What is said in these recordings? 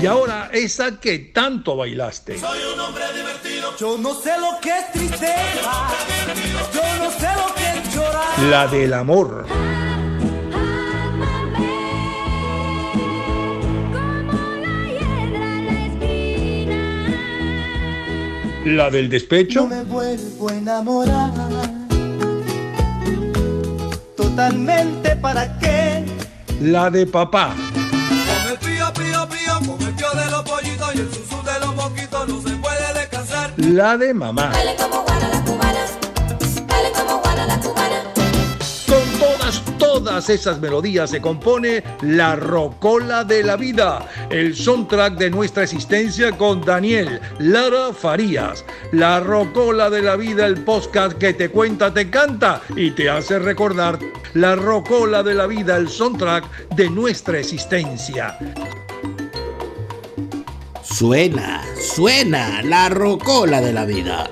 Y ahora esa que tanto bailaste. Soy un hombre divertido. Yo no sé lo que es tristeza. Yo no sé lo que es llorar. La del amor. La del despecho. No me vuelvo a enamorar. Totalmente para qué. La de papá. La de mamá. Dale como guana la cubana, dale como guana la cubana. Con todas, todas esas melodías se compone La Rocola de la Vida, el soundtrack de nuestra existencia con Daniel Lara Farías. La Rocola de la Vida, el podcast que te cuenta, te canta y te hace recordar. La Rocola de la Vida, el soundtrack de nuestra existencia. Suena, suena la rocola de la vida.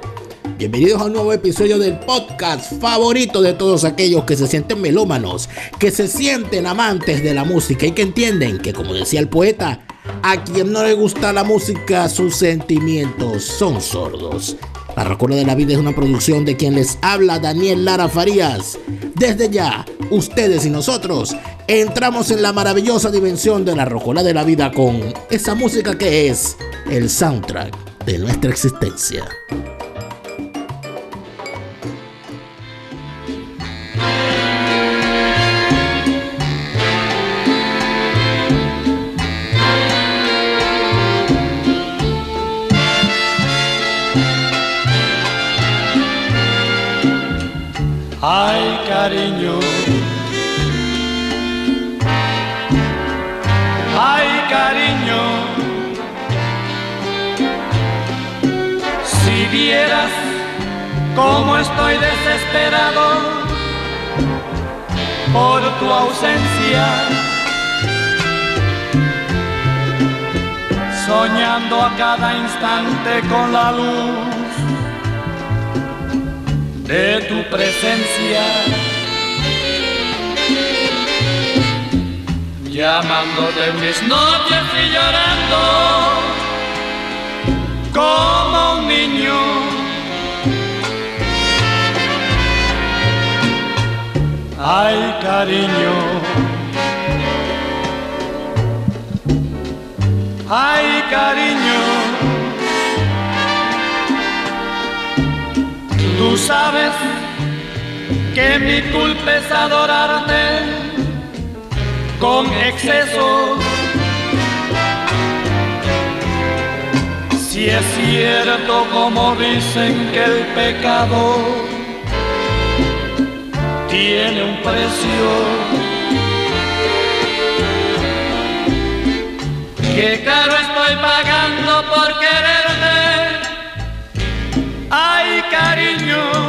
Bienvenidos a un nuevo episodio del podcast favorito de todos aquellos que se sienten melómanos, que se sienten amantes de la música y que entienden que, como decía el poeta, a quien no le gusta la música, sus sentimientos son sordos. La Rocola de la Vida es una producción de quien les habla Daniel Lara Farías. Desde ya, ustedes y nosotros entramos en la maravillosa dimensión de la Rocola de la Vida con esa música que es el soundtrack de nuestra existencia. Cariño. Ay, cariño. Si vieras cómo estoy desesperado por tu ausencia. Soñando a cada instante con la luz de tu presencia. Llamándote en mis noches y llorando como un niño. Ay, cariño. Ay, cariño. Tú sabes que mi culpa es adorarte con exceso. Si es cierto como dicen que el pecado tiene un precio. Que caro estoy pagando por quererte. Ay, cariño.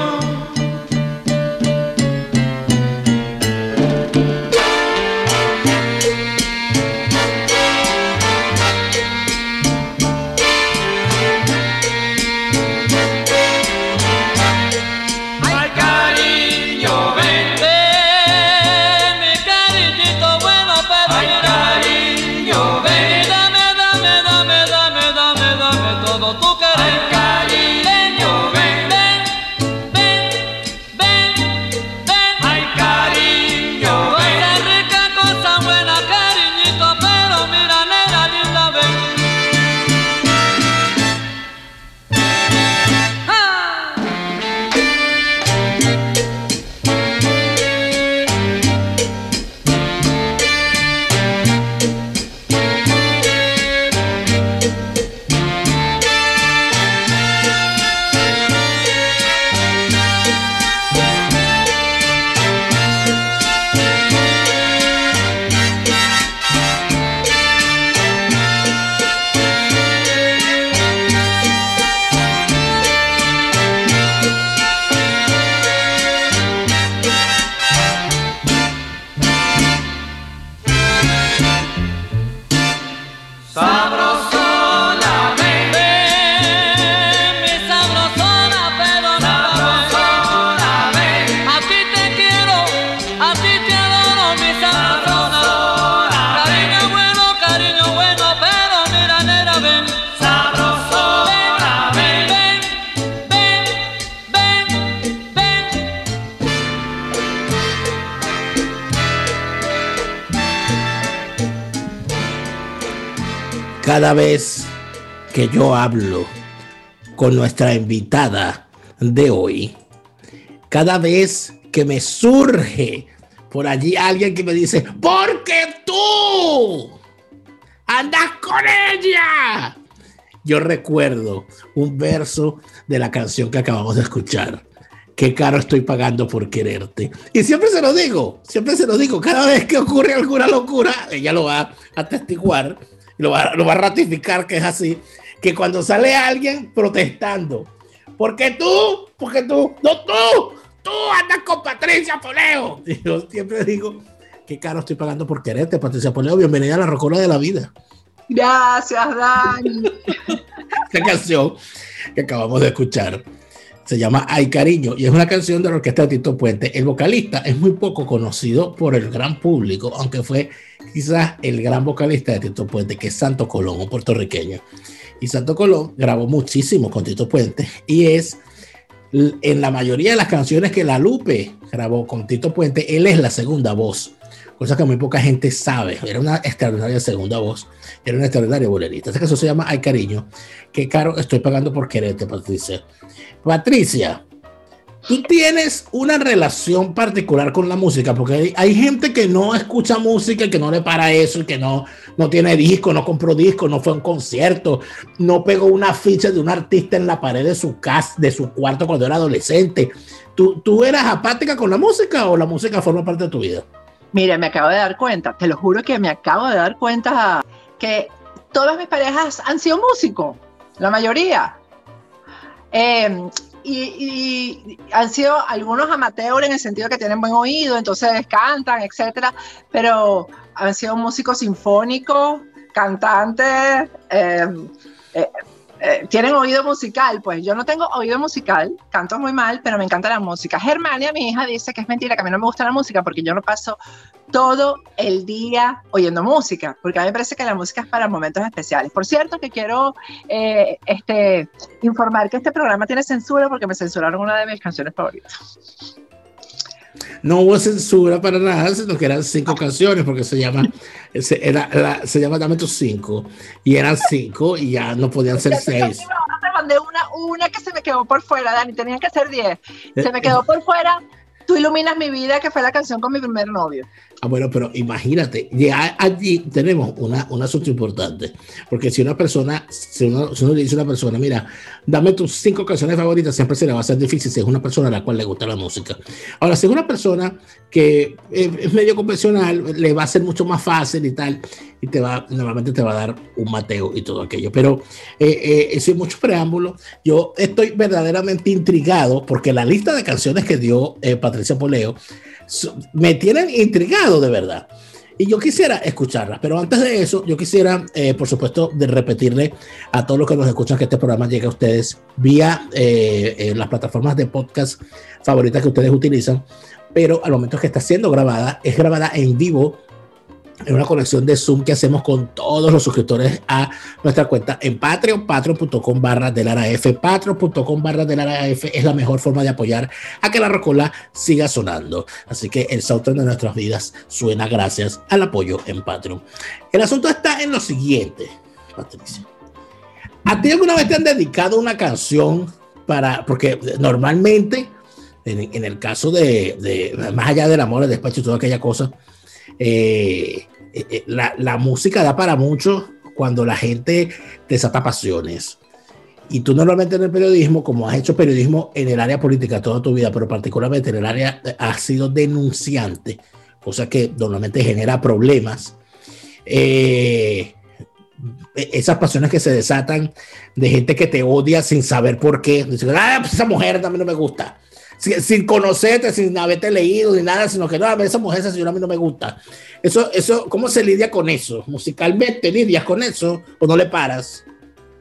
Cada vez que yo hablo con nuestra invitada de hoy, cada vez que me surge por allí alguien que me dice, porque tú andas con ella. Yo recuerdo un verso de la canción que acabamos de escuchar. Qué caro estoy pagando por quererte. Y siempre se lo digo, siempre se lo digo. Cada vez que ocurre alguna locura, ella lo va a atestiguar, lo va, lo va a ratificar que es así. Que cuando sale alguien protestando, porque tú, porque tú, no tú, tú andas con Patricia Poleo. Y yo siempre digo, qué caro estoy pagando por quererte, Patricia Poleo. Bienvenida a la rocola de la vida. Gracias, Dani. Esta canción que acabamos de escuchar se llama Ay Cariño y es una canción de la orquesta de Tito Puente. El vocalista es muy poco conocido por el gran público, aunque fue quizás el gran vocalista de Tito Puente, que es Santo Colón, un puertorriqueño. Y Santo Colón grabó muchísimo con Tito Puente y es en la mayoría de las canciones que La Lupe grabó con Tito Puente, él es la segunda voz, cosa que muy poca gente sabe. Era una extraordinaria segunda voz, era una extraordinaria bolerista. Esta canción se llama Ay Cariño. Qué caro estoy pagando por quererte, Patricia. Patricia, tú tienes una relación particular con la música, porque hay, hay gente que no escucha música, y que no le para eso, y que no, no tiene disco, no compró disco, no fue a un concierto, no pegó una ficha de un artista en la pared de su casa, de su cuarto cuando era adolescente. ¿Tú, ¿Tú eras apática con la música o la música forma parte de tu vida? Mira, me acabo de dar cuenta, te lo juro que me acabo de dar cuenta que todas mis parejas han sido músicos, la mayoría. Eh, y, y han sido algunos amateurs en el sentido que tienen buen oído, entonces cantan, etcétera, pero han sido músicos sinfónicos, cantantes, eh, eh, eh, tienen oído musical, pues yo no tengo oído musical, canto muy mal, pero me encanta la música. Germania, mi hija, dice que es mentira, que a mí no me gusta la música porque yo no paso todo el día oyendo música, porque a mí me parece que la música es para momentos especiales. Por cierto, que quiero eh, este, informar que este programa tiene censura porque me censuraron una de mis canciones favoritas. No hubo censura para nada, sino que eran cinco canciones, porque se llama, se, era, se llama Dame tus cinco, y eran cinco, y ya no podían ser seis. Te mandé una, una que se me quedó por fuera, Dani, tenían que ser 10. Se me quedó por fuera. Tú iluminas mi vida, que fue la canción con mi primer novio. Ah, bueno, pero imagínate, ya allí tenemos una, un asunto importante, porque si una persona, si uno, si uno le dice a una persona, mira, dame tus cinco canciones favoritas, siempre se le va a hacer difícil si es una persona a la cual le gusta la música. Ahora, si es una persona que es medio convencional, le va a ser mucho más fácil y tal, y te va, normalmente te va a dar un mateo y todo aquello. Pero eh, eh, sin mucho preámbulo, yo estoy verdaderamente intrigado porque la lista de canciones que dio eh, Patricia Poleo me tienen intrigado de verdad. Y yo quisiera escucharlas, pero antes de eso, yo quisiera, eh, por supuesto, de repetirle a todos los que nos escuchan que este programa llegue a ustedes vía eh, eh, las plataformas de podcast favoritas que ustedes utilizan, pero al momento que está siendo grabada, es grabada en vivo en una conexión de Zoom que hacemos con todos los suscriptores a nuestra cuenta en Patreon, patreon.com barra del F, patreon.com barra del F es la mejor forma de apoyar a que la rocola siga sonando. Así que el soundtrack de nuestras vidas suena gracias al apoyo en Patreon. El asunto está en lo siguiente, Patricia. ¿A ti alguna vez te han dedicado una canción para, porque normalmente, en, en el caso de, de, más allá del amor, el despacho y toda aquella cosa, eh, eh, la, la música da para mucho cuando la gente desata pasiones. Y tú normalmente en el periodismo, como has hecho periodismo en el área política toda tu vida, pero particularmente en el área, eh, has sido denunciante, cosa que normalmente genera problemas. Eh, esas pasiones que se desatan de gente que te odia sin saber por qué. Dicen, ah, pues esa mujer también no me gusta. Sin, sin conocerte, sin haberte leído ni nada, sino que no, a ver, esa mujer, esa señora a mí no me gusta. Eso, eso, ¿cómo se lidia con eso? Musicalmente, ¿lidias con eso o no le paras?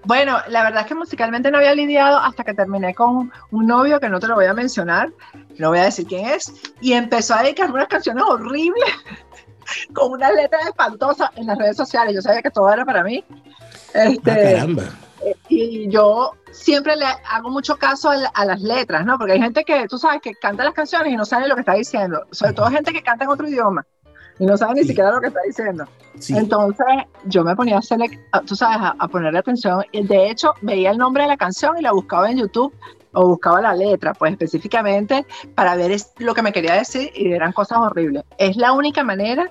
Bueno, la verdad es que musicalmente no había lidiado hasta que terminé con un novio que no te lo voy a mencionar, no voy a decir quién es, y empezó a dedicarme unas canciones horribles con unas letras espantosas en las redes sociales. Yo sabía que todo era para mí. Este, Ah, caramba. Y yo siempre le hago mucho caso a, la- a las letras, ¿no? Porque hay gente que, tú sabes, que canta las canciones y no sabe lo que está diciendo. Sobre todo gente que canta en otro idioma y no sabe ni Sí. siquiera lo que está diciendo. Sí. Entonces yo me ponía a hacer, a- tú sabes, a, a ponerle atención. Y De hecho, veía el nombre de la canción y la buscaba en YouTube o buscaba la letra, pues específicamente para ver es- lo que me quería decir y eran cosas horribles. Es la única manera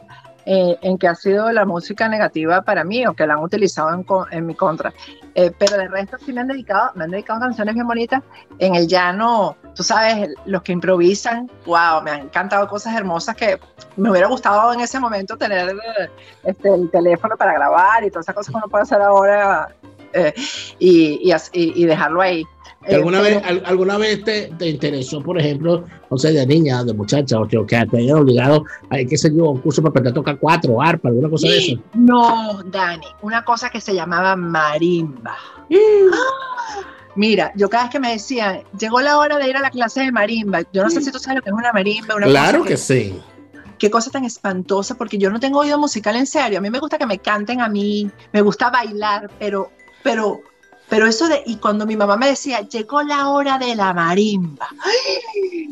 eh, en que ha sido la música negativa para mí o que la han utilizado en, en mi contra. Eh, pero de resto sí me han dedicado, me han dedicado canciones bien bonitas. En el llano, tú sabes, los que improvisan, wow, me han encantado cosas hermosas que me hubiera gustado en ese momento tener este, el teléfono para grabar y todas esas cosas que uno puede hacer ahora eh, y, y- y dejarlo ahí. ¿Que ¿Alguna, Eh, vez, al- ¿Alguna vez te, te interesó, por ejemplo, no sé, de niña, de muchacha, o que, que te hayan obligado a, qué sé yo, un curso para aprender a tocar cuatro, arpa, alguna cosa de eso? No, Dani, una cosa que se llamaba marimba. Mira, yo cada vez que me decían, llegó la hora de ir a la clase de marimba, yo no sé si tú sabes lo que es una marimba, una Claro cosa que sí. qué cosa tan espantosa, porque yo no tengo oído musical en serio. A mí me gusta que me canten a mí, me gusta bailar, pero, pero, pero eso de, y cuando mi mamá me decía, llegó la hora de la marimba.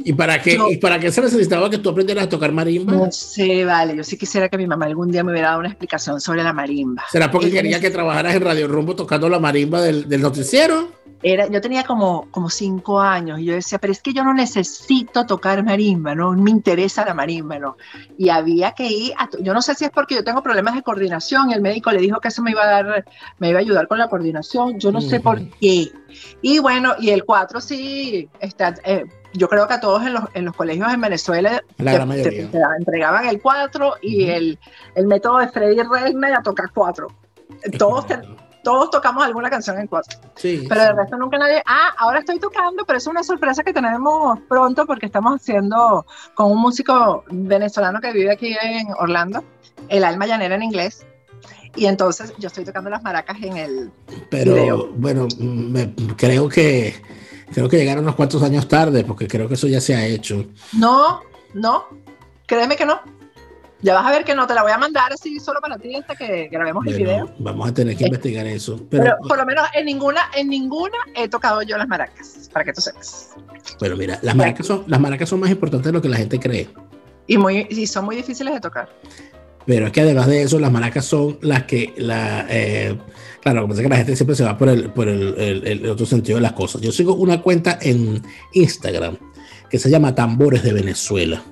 ¿Y para qué. ¿Y para qué se necesitaba que tú aprendieras a tocar marimba? No sé, vale, yo sí quisiera que mi mamá algún día me hubiera dado una explicación sobre la marimba. ¿Será porque Y quería que trabajaras en Radio Rumbo tocando la marimba del, del noticiero? Era, yo tenía como, como cinco años y yo decía, pero es que yo no necesito tocar marimba, no me interesa la marimba, ¿no? Y había que ir, a yo no sé si es porque yo tengo problemas de coordinación el médico le dijo que eso me iba a dar, me iba a ayudar con la coordinación, yo no sé por qué. Y bueno, y el 4 sí, está, eh, yo creo que a todos en los, en los colegios en Venezuela La te- te- te entregaban el 4 y Ujú. el, el método de Freddy Reina era tocar 4. Todos, todos tocamos alguna canción en 4. Sí. Pero de resto nunca nadie. Ah, ahora estoy tocando, pero es una sorpresa que tenemos pronto porque estamos haciendo con un músico venezolano que vive aquí en Orlando, el alma llanera en inglés. Y entonces yo estoy tocando las maracas en el. Pero bueno, me- creo que creo que llegaron unos cuantos años tarde, porque creo que eso ya se ha hecho. No, no, créeme que no. Ya vas a ver que no, te la voy a mandar así solo para ti hasta que grabemos el video. Vamos a tener que Eh, investigar eso. Pero, Pero por lo menos en ninguna, en ninguna he tocado yo las maracas, para que tú sepas. pero mira, las maracas son las maracas son más importantes de lo que la gente cree. Y, muy, y son muy difíciles de tocar. Pero es que además de eso, las maracas son las que la eh, claro, lo que pasa es que la gente siempre se va por el, por el, el- el otro sentido de las cosas. Yo sigo una cuenta en Instagram que se llama Tambores de Venezuela.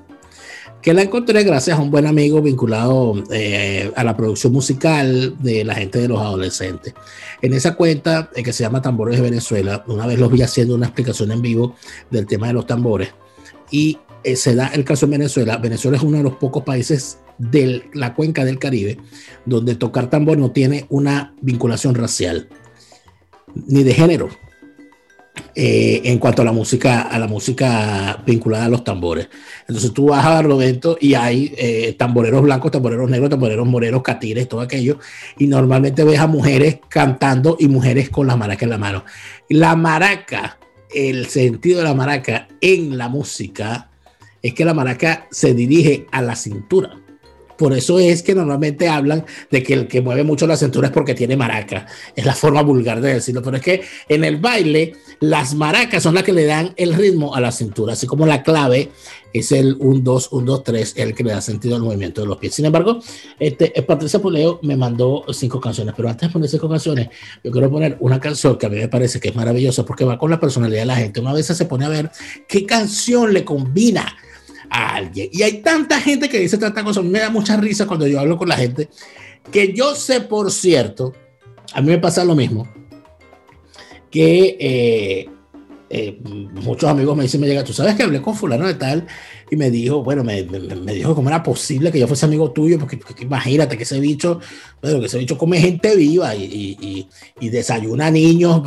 Que la encontré gracias a un buen amigo vinculado eh, a la producción musical de la gente de los adolescentes. En esa cuenta eh, que se llama Tambores de Venezuela, una vez los vi haciendo una explicación en vivo del tema de los tambores. Y eh, se da el caso en Venezuela. Venezuela es uno de los pocos países de la cuenca del Caribe donde tocar tambor no tiene una vinculación racial ni de género en cuanto a la música a la música vinculada a los tambores entonces tú vas a Barlovento y hay eh, tamboreros blancos tamboreros negros tamboreros morenos catires todo aquello y normalmente ves a mujeres cantando y mujeres con la maraca en la mano la maraca el sentido de la maraca en la música es que la maraca se dirige a la cintura. Por eso es que normalmente hablan de que el que mueve mucho la cintura es porque tiene maraca. Es la forma vulgar de decirlo. Pero es que en el baile, las maracas son las que le dan el ritmo a la cintura. Así como la clave es el 1, 2, 1, 2, 3, el que le da sentido al movimiento de los pies. Sin embargo, este, eh, Patricia Puleo me mandó cinco canciones. Pero antes de poner cinco canciones, yo quiero poner una canción que a mí me parece que es maravillosa porque va con la personalidad de la gente. Una vez se pone a ver qué canción le combina a alguien. Y hay tanta gente que dice tanta cosa. A mí me da mucha risa cuando yo hablo con la gente. Que yo sé, por cierto, a mí me pasa lo mismo. Que eh, eh, muchos amigos me dicen, me llega, tú sabes que hablé con fulano de tal y me dijo, bueno, me, me- dijo cómo era posible que yo fuese amigo tuyo, porque, imagínate que ese bicho, bueno, que ese bicho come gente viva y, y- y- desayuna niños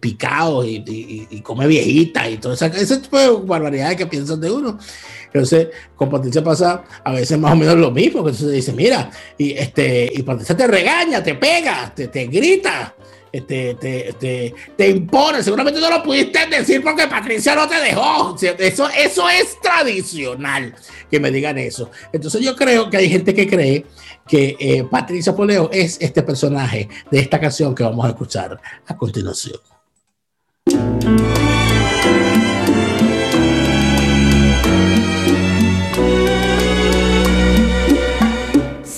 picados y, come viejitas y todo eso, ese tipo de barbaridades que piensan de uno. Entonces, con Patricia pasa a veces más o menos lo mismo, que entonces dice, mira, y, este, y Patricia te regaña, te pega, te, te grita, este, te, te, te impone, seguramente no lo pudiste decir porque Patricia no te dejó. Eso, eso es tradicional, que me digan eso. Entonces yo creo que hay gente que cree que eh, Patricia Poleo es este personaje de esta canción que vamos a escuchar a continuación.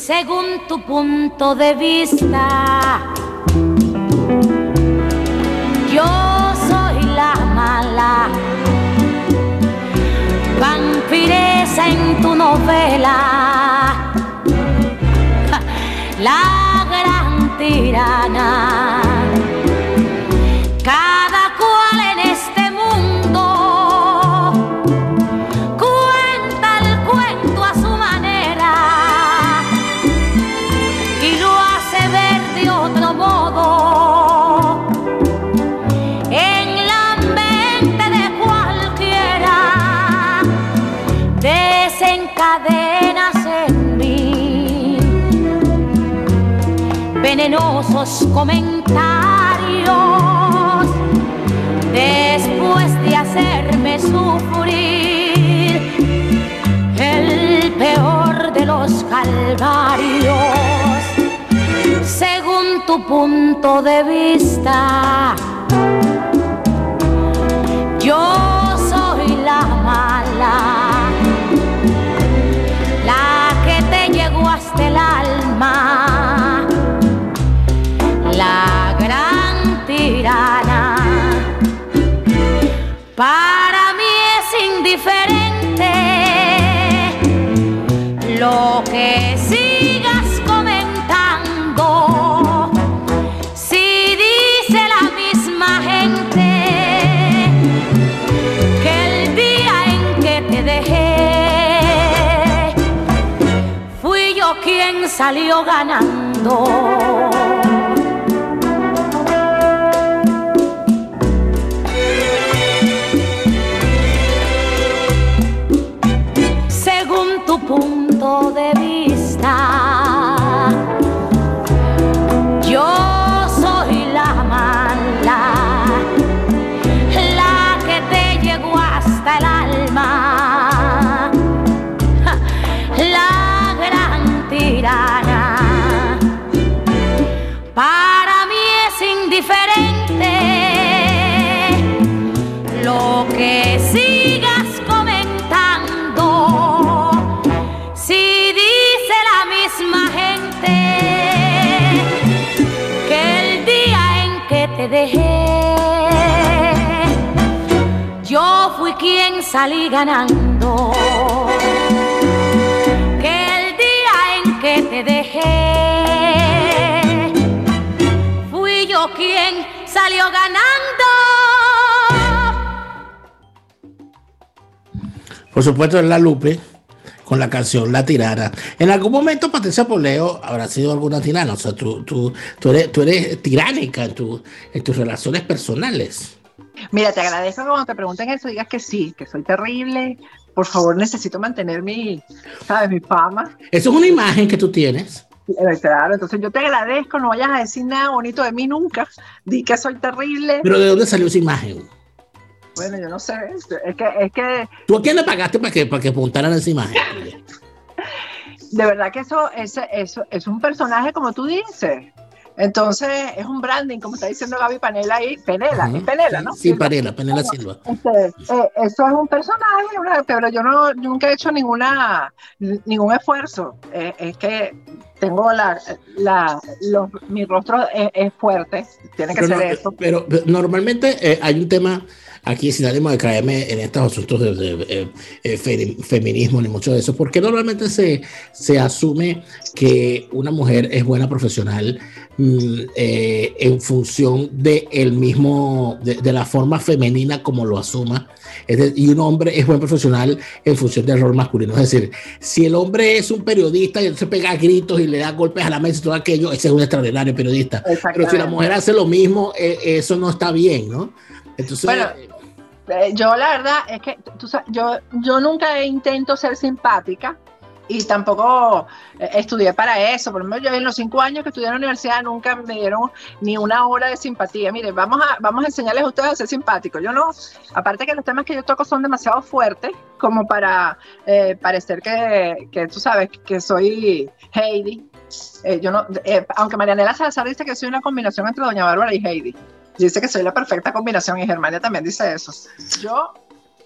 según tu punto de vista. Mala, vampiresa en tu novela, la gran tirana. Venenosos comentarios después de hacerme sufrir el peor de los calvarios según tu punto de vista. Yo soy la mala, la que te llegó hasta el alma, Para mí es indiferente lo que sigas comentando. Si dice la misma gente que el día en que te dejé fui yo quien salió ganando. Salí ganando. Que el día en que te dejé, fui yo quien salió ganando. Por supuesto, es la Lupe con la canción La Tirana. En algún momento, Patricia Poleo habrá sido alguna tirana. O sea, tú, tú, tú, eres, tú eres tiránica en, tu- en tus relaciones personales. Mira, te agradezco que cuando te pregunten eso digas que sí, que soy terrible. Por favor, necesito mantener mi, ¿sabes? Mi fama. Eso es una imagen que tú tienes. Eh, Claro, entonces yo te agradezco, no vayas a decir nada bonito de mí nunca. Di que soy terrible. Pero ¿de dónde salió esa imagen? Bueno, yo no sé, es que, es que ¿Tú a quién le pagaste para que, para que apuntaran esa imagen? de verdad que eso, ese- eso es un personaje como tú dices. Entonces es un branding, como está diciendo Gaby Panela ahí, Penela, Ajá. es Penela, ¿no? Sí, Panela, Panela Silva. Este, eh, eso es un personaje, una- pero yo no nunca he hecho ninguna ningún esfuerzo. Eh, es que tengo la, la los- mi rostro es, es fuerte, tiene que Pero, ser no, eso. pero- pero normalmente eh, hay un tema aquí sin ánimo de caerme en estos asuntos de, de, eh, eh, fe- feminismo ni mucho de eso, porque normalmente se, se asume que una mujer es buena profesional mm, eh, en función de el mismo, de, de la forma femenina como lo asuma. De- y un hombre es buen profesional en función del rol masculino. Es decir, si el hombre es un periodista y entonces pega gritos y le da golpes a la mesa y todo aquello, ese es un extraordinario periodista. Pero si la mujer hace lo mismo, eh, eso no está bien, ¿no? Bueno, Eh, yo la verdad es que yo, yo nunca intento ser simpática y tampoco eh, estudié para eso. Por ejemplo, yo en los cinco años que estudié en la universidad nunca me dieron ni una hora de simpatía. Mire, vamos a, vamos a enseñarles a ustedes a ser simpáticos. Yo no, aparte que los temas que yo toco son demasiado fuertes como para eh, parecer que, que tú sabes que soy Heidi. Yo no, aunque Marianela Salazar dice que soy una combinación entre Doña Bárbara y Heidi. Dice que soy la perfecta combinación y Germania también dice eso. Yo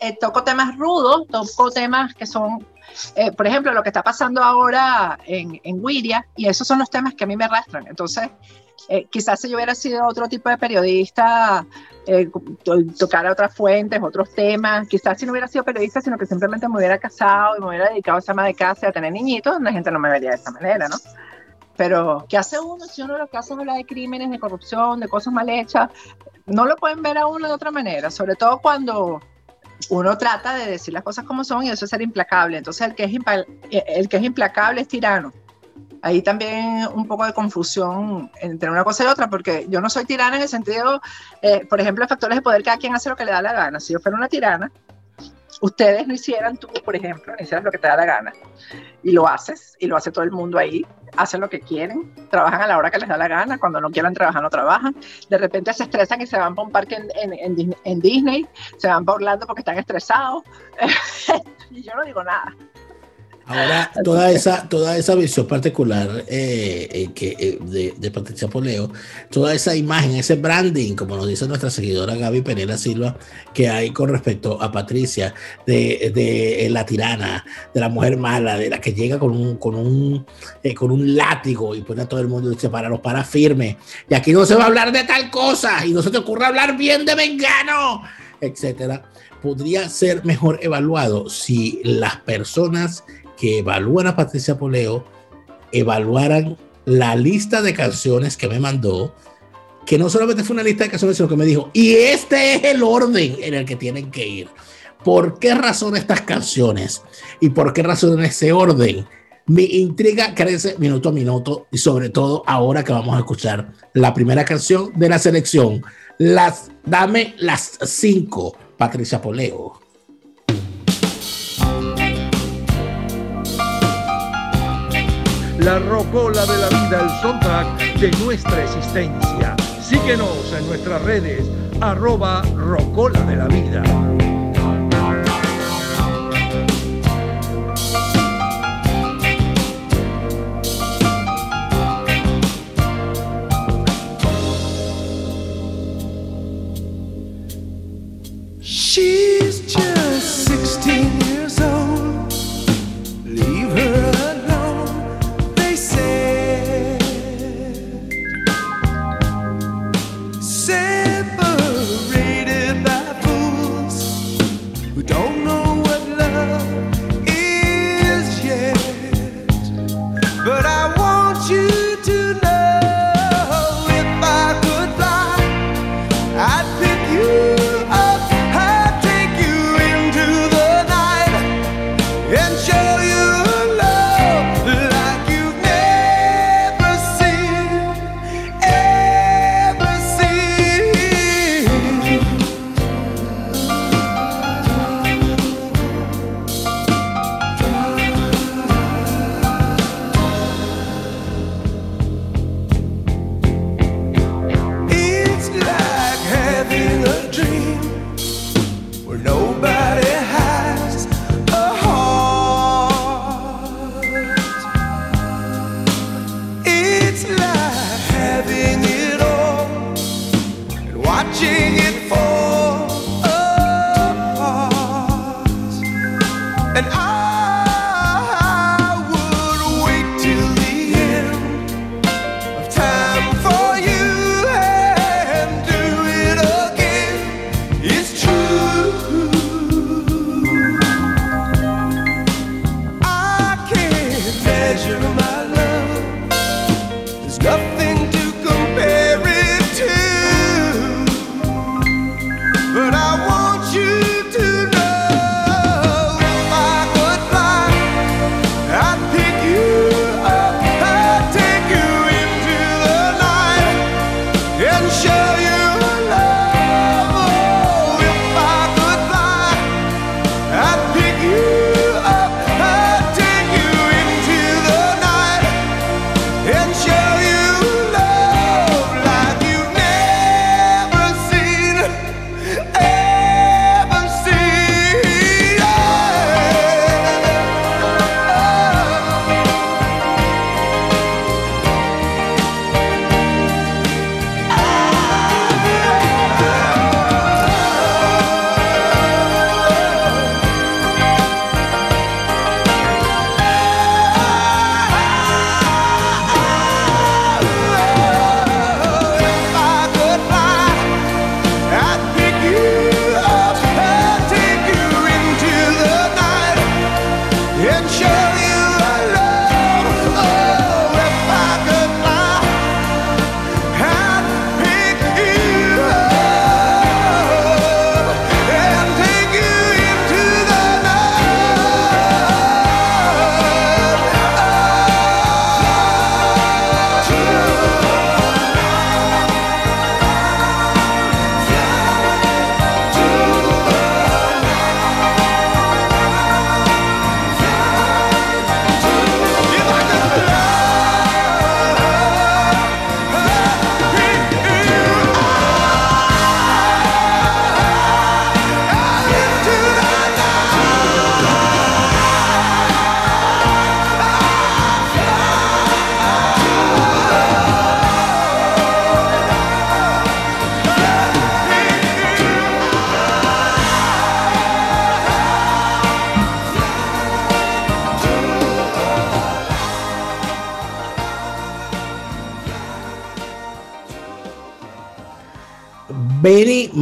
eh, toco temas rudos, toco temas que son, eh, por ejemplo, lo que está pasando ahora en, en Wiria, y esos son los temas que a mí me arrastran. Entonces, eh, quizás si yo hubiera sido otro tipo de periodista, to- tocar otras fuentes, otros temas, quizás si no hubiera sido periodista, sino que simplemente me hubiera casado y me hubiera dedicado a ser ama de casa y a tener niñitos, la gente no me vería de esta manera, ¿no? Pero, ¿qué hace uno si uno lo que hace es hablar de crímenes, de corrupción, de cosas mal hechas? No lo pueden ver a uno de otra manera, sobre todo cuando uno trata de decir las cosas como son y eso es ser implacable. Entonces, el que es, el que es implacable es tirano. Ahí también un poco de confusión entre una cosa y otra, porque yo no soy tirana en el sentido, eh, por ejemplo, en factores de poder, cada quien hace lo que le da la gana. Si yo fuera una tirana, ustedes no hicieran tú, por ejemplo, no hicieras lo que te da la gana. Y lo haces, y lo hace todo el mundo ahí, hacen lo que quieren, trabajan a la hora que les da la gana, cuando no quieran trabajar no trabajan, de repente se estresan y se van para un parque en, en- en Dis- en Disney, se van para Orlando porque están estresados, y yo no digo nada. Ahora toda esa, toda esa visión particular eh, eh, que, eh, de, de Patricia Poleo, toda esa imagen, ese branding, como nos dice nuestra seguidora Gaby Pereira Silva, que hay con respecto a Patricia, de, de la tirana, de la mujer mala, de la que llega con un, con un, con un látigo y pone a todo el mundo y dice, para los para firme. Y aquí no se va a hablar de tal cosa y no se te ocurre hablar bien de Mengano, etcétera. Podría ser mejor evaluado si las personas que evalúan a Patricia Poleo evaluaran la lista de canciones que me mandó, que no solamente fue una lista de canciones, sino que me dijo, y este es el orden en el que tienen que ir. ¿Por qué razón estas canciones? ¿Y por qué razón ese orden? Mi intriga crece minuto a minuto y sobre todo ahora que vamos a escuchar la primera canción de la selección. Las, dame las cinco, Patricia Poleo. La rocola de la vida, el soundtrack de nuestra existencia. Síguenos en nuestras redes, arroba rocola de la vida.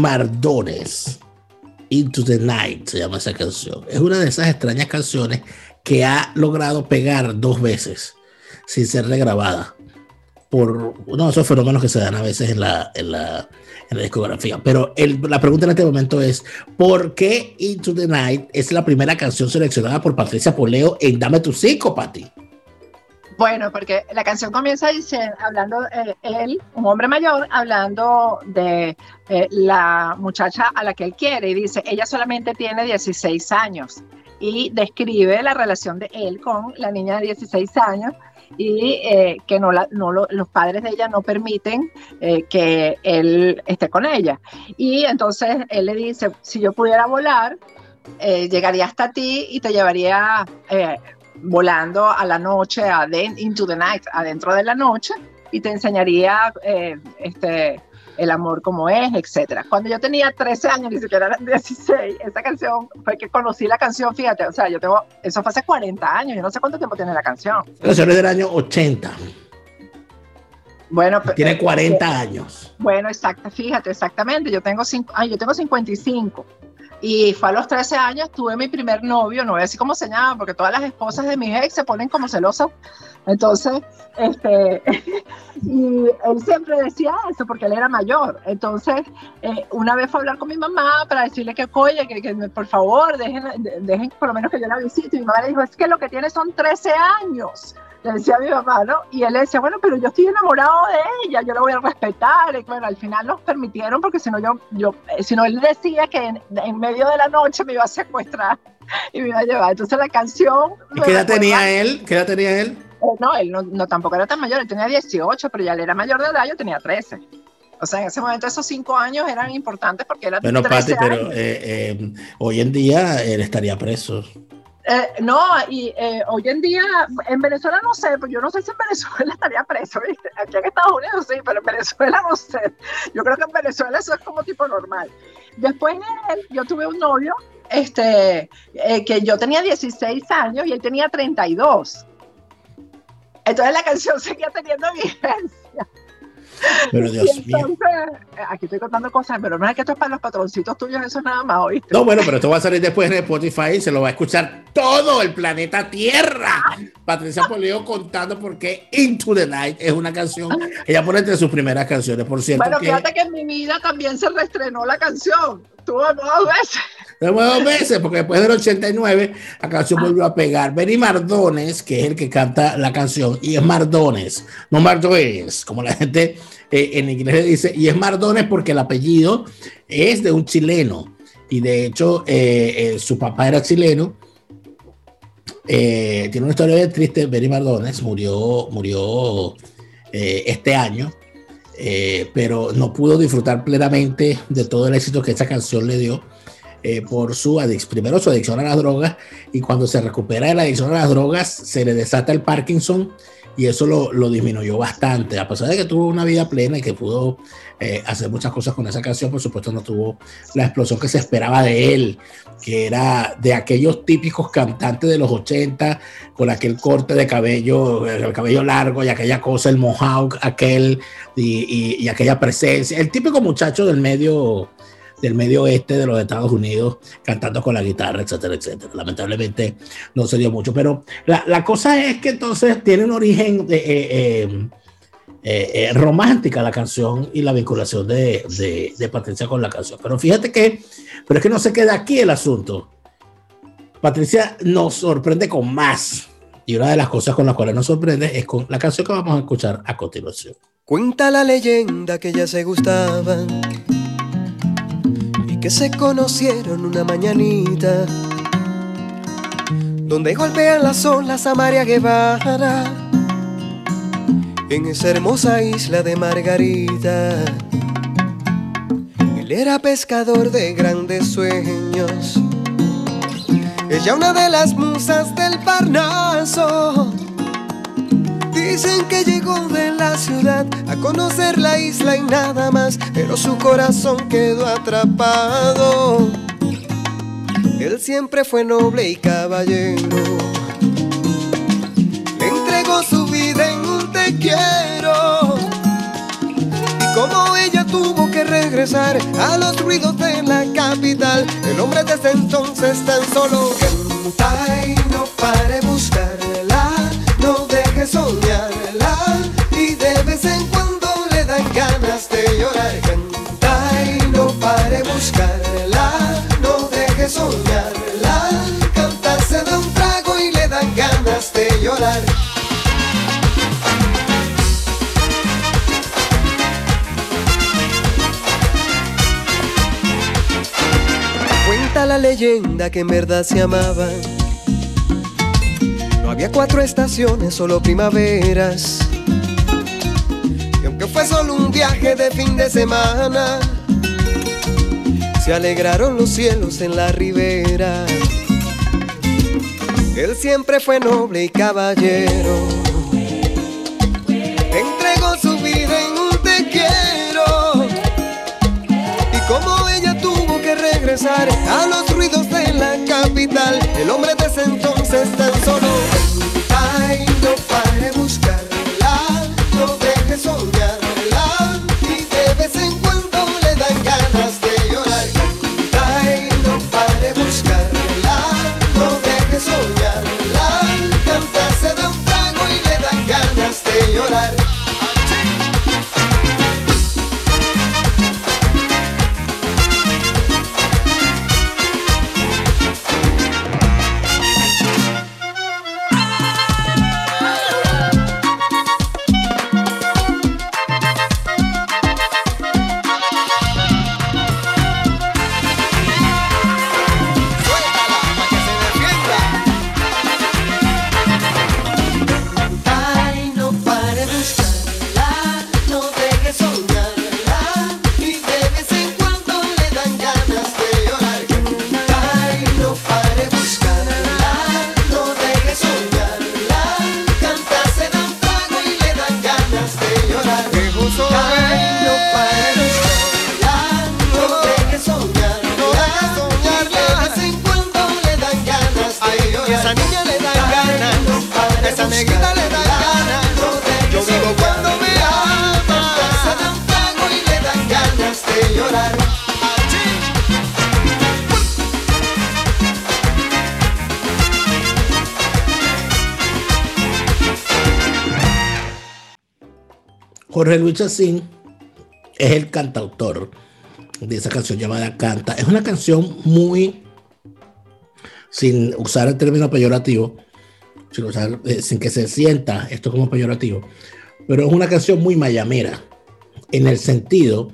Mardones. Into the Night se llama esa canción. Es una de esas extrañas canciones que ha logrado pegar dos veces sin ser regrabada. Por uno de esos fenómenos que se dan a veces en la, en la, en la discografía. Pero la pregunta en este momento es: ¿por qué Into the Night es la primera canción seleccionada por Patricia Poleo en Dame tu Psico, Pati? Bueno, porque la canción comienza diciendo, hablando eh, él, un hombre mayor, hablando de eh, la muchacha a la que él quiere y dice, ella solamente tiene 16 años y describe la relación de él con la niña de 16 años y eh, que no, la- no lo- los padres de ella no permiten eh, que él esté con ella. Y entonces él le dice, si yo pudiera volar, llegaría hasta ti y te llevaría volando a la noche, into the night, adentro de la noche, y te enseñaría eh, este, el amor como es, etcétera. Cuando yo tenía 13 años, ni siquiera eran 16, esa canción fue que conocí la canción, fíjate, o sea, yo tengo, eso fue hace 40 años, yo no sé cuánto tiempo tiene la canción. La canción es del año 80. Bueno, Tiene eh, 40 años. Bueno, exacto, fíjate, exactamente. Yo tengo, cinco, ay, yo tengo 55. Y fue a los 13 años, tuve mi primer novio, no voy a decir cómo se llama, porque todas las esposas de mis ex se ponen como celosas. Entonces, este, y él siempre decía eso, porque él era mayor. Entonces, eh, una vez fue a hablar con mi mamá para decirle que, oye, que, que por favor, dejen, de- dejen por lo menos que yo la visite. Y mi mamá le dijo, es que lo que tiene son 13 años le decía a mi mamá, ¿no? Y él le decía, bueno, pero yo estoy enamorado de ella, yo la voy a respetar. Y bueno, al final nos permitieron porque si no yo, yo eh, si no él decía que en, en medio de la noche me iba a secuestrar y me iba a llevar. Entonces la canción... ¿Y qué edad tenía él? ¿Qué edad tenía él? Eh, No, él no, no tampoco era tan mayor, él tenía 18, pero ya él era mayor de edad, yo tenía 13. O sea, en ese momento esos cinco años eran importantes porque era Bueno, 13 Pati, pero años. eh, eh, hoy en día él estaría preso. Eh, no, y eh, hoy en día, en Venezuela no sé, pues yo no sé si en Venezuela estaría preso, ¿viste? Aquí en Estados Unidos sí, pero en Venezuela no sé. Yo creo que en Venezuela eso es como tipo normal. Después de él, yo tuve un novio, este, eh, que yo tenía 16 años y él tenía 32. Entonces la canción seguía teniendo vigencia. Pero Dios mío. entonces, eh, aquí estoy contando cosas, pero no es que esto es para los patroncitos tuyos, eso nada más, ¿oíste? No, bueno, pero esto va a salir después en Spotify y se lo va a escuchar todo el planeta Tierra. Patricia Poleo contando por qué Into the Night es una canción ella pone entre sus primeras canciones. Por cierto, Bueno, que fíjate que en mi vida también se reestrenó la canción. Tuvo dos veces. Tenemos dos veces, porque después del 89 la canción volvió a pegar. Benny Mardones, que es el que canta la canción, y es Mardones, no Mardones, como la gente eh, en inglés dice, y es Mardones porque el apellido es de un chileno, y de hecho eh, eh, su papá era chileno. Tiene una historia bien triste, Benny Mardones murió, murió este año. Eh, pero no pudo disfrutar plenamente de todo el éxito que esa canción le dio eh, por su adicción, primero su adicción a las drogas y cuando se recupera de la adicción a las drogas se le desata el Parkinson y eso lo, lo disminuyó bastante, a pesar de que tuvo una vida plena y que pudo eh, hacer muchas cosas con esa canción, por supuesto no tuvo la explosión que se esperaba de él, que era de aquellos típicos cantantes de los 80 con aquel corte de cabello, el cabello largo y aquella cosa, el mohawk, aquel y, aquella presencia, el típico muchacho del medio del medio oeste de los Estados Unidos cantando con la guitarra, etcétera, etcétera. Lamentablemente no se dio mucho, pero la, la cosa es que entonces tiene un origen de, eh, eh, eh, eh, romántica la canción y la vinculación de, de, de Patricia con la canción. Pero fíjate que, pero es que no se queda aquí el asunto. Patricia nos sorprende con más. Y una de las cosas con las cuales nos sorprende es con la canción que vamos a escuchar a continuación. Cuenta la leyenda que ya se gustaban que se conocieron una mañanita donde golpean las olas a María Guevara en esa hermosa isla de Margarita. Él era pescador de grandes sueños, ella una de las musas del Parnaso. Dicen que llegó de la ciudad a conocer la isla y nada más, pero su corazón quedó atrapado. Él siempre fue noble y caballero. Le entregó su vida en un te quiero. Y como ella tuvo que regresar a los ruidos de la capital. El hombre desde entonces tan solo canta y no pare buscarla, la leyenda que en verdad se amaban. No había cuatro estaciones, solo primaveras. Y aunque fue solo un viaje de fin de semana, se alegraron los cielos en la ribera. Él siempre fue noble y caballero. A los ruidos de la capital, el hombre desde entonces tan solo ay, no pare buscarla, no deje soñarla y de vez en cuando le dan ganas de llorar. Ay, no pare buscarla, no deje soñarla, canta se da un trago y le dan ganas de llorar. Esa niña le dan ganas, esa negrita le dan ganas. Yo vivo cuando me ama. Se da un trago y le dan ganas de llorar. Jorge Luis Chacín es el cantautor de esa canción llamada Canta. Es una canción muy, sin usar el término peyorativo, eh, sin que se sienta esto como peyorativo, pero es una canción muy mayamera, en el sentido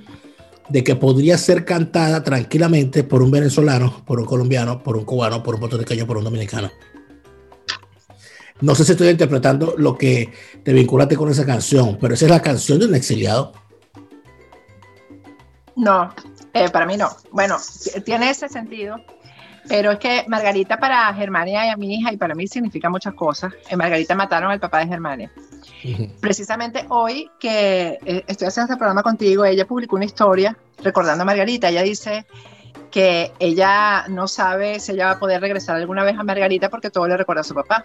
de que podría ser cantada tranquilamente por un venezolano, por un colombiano, por un cubano, por un puertorriqueño, por un dominicano. No sé si estoy interpretando lo que te vinculaste con esa canción, pero esa es la canción de un exiliado. No, eh, para mí no. Bueno, tiene ese sentido, pero es que Margarita para Germania y a mi hija y para mí significa muchas cosas. En Margarita mataron al papá de Germania. Precisamente hoy que eh, estoy haciendo este programa contigo, ella publicó una historia recordando a Margarita. Ella dice que ella no sabe si ella va a poder regresar alguna vez a Margarita porque todo le recuerda a su papá.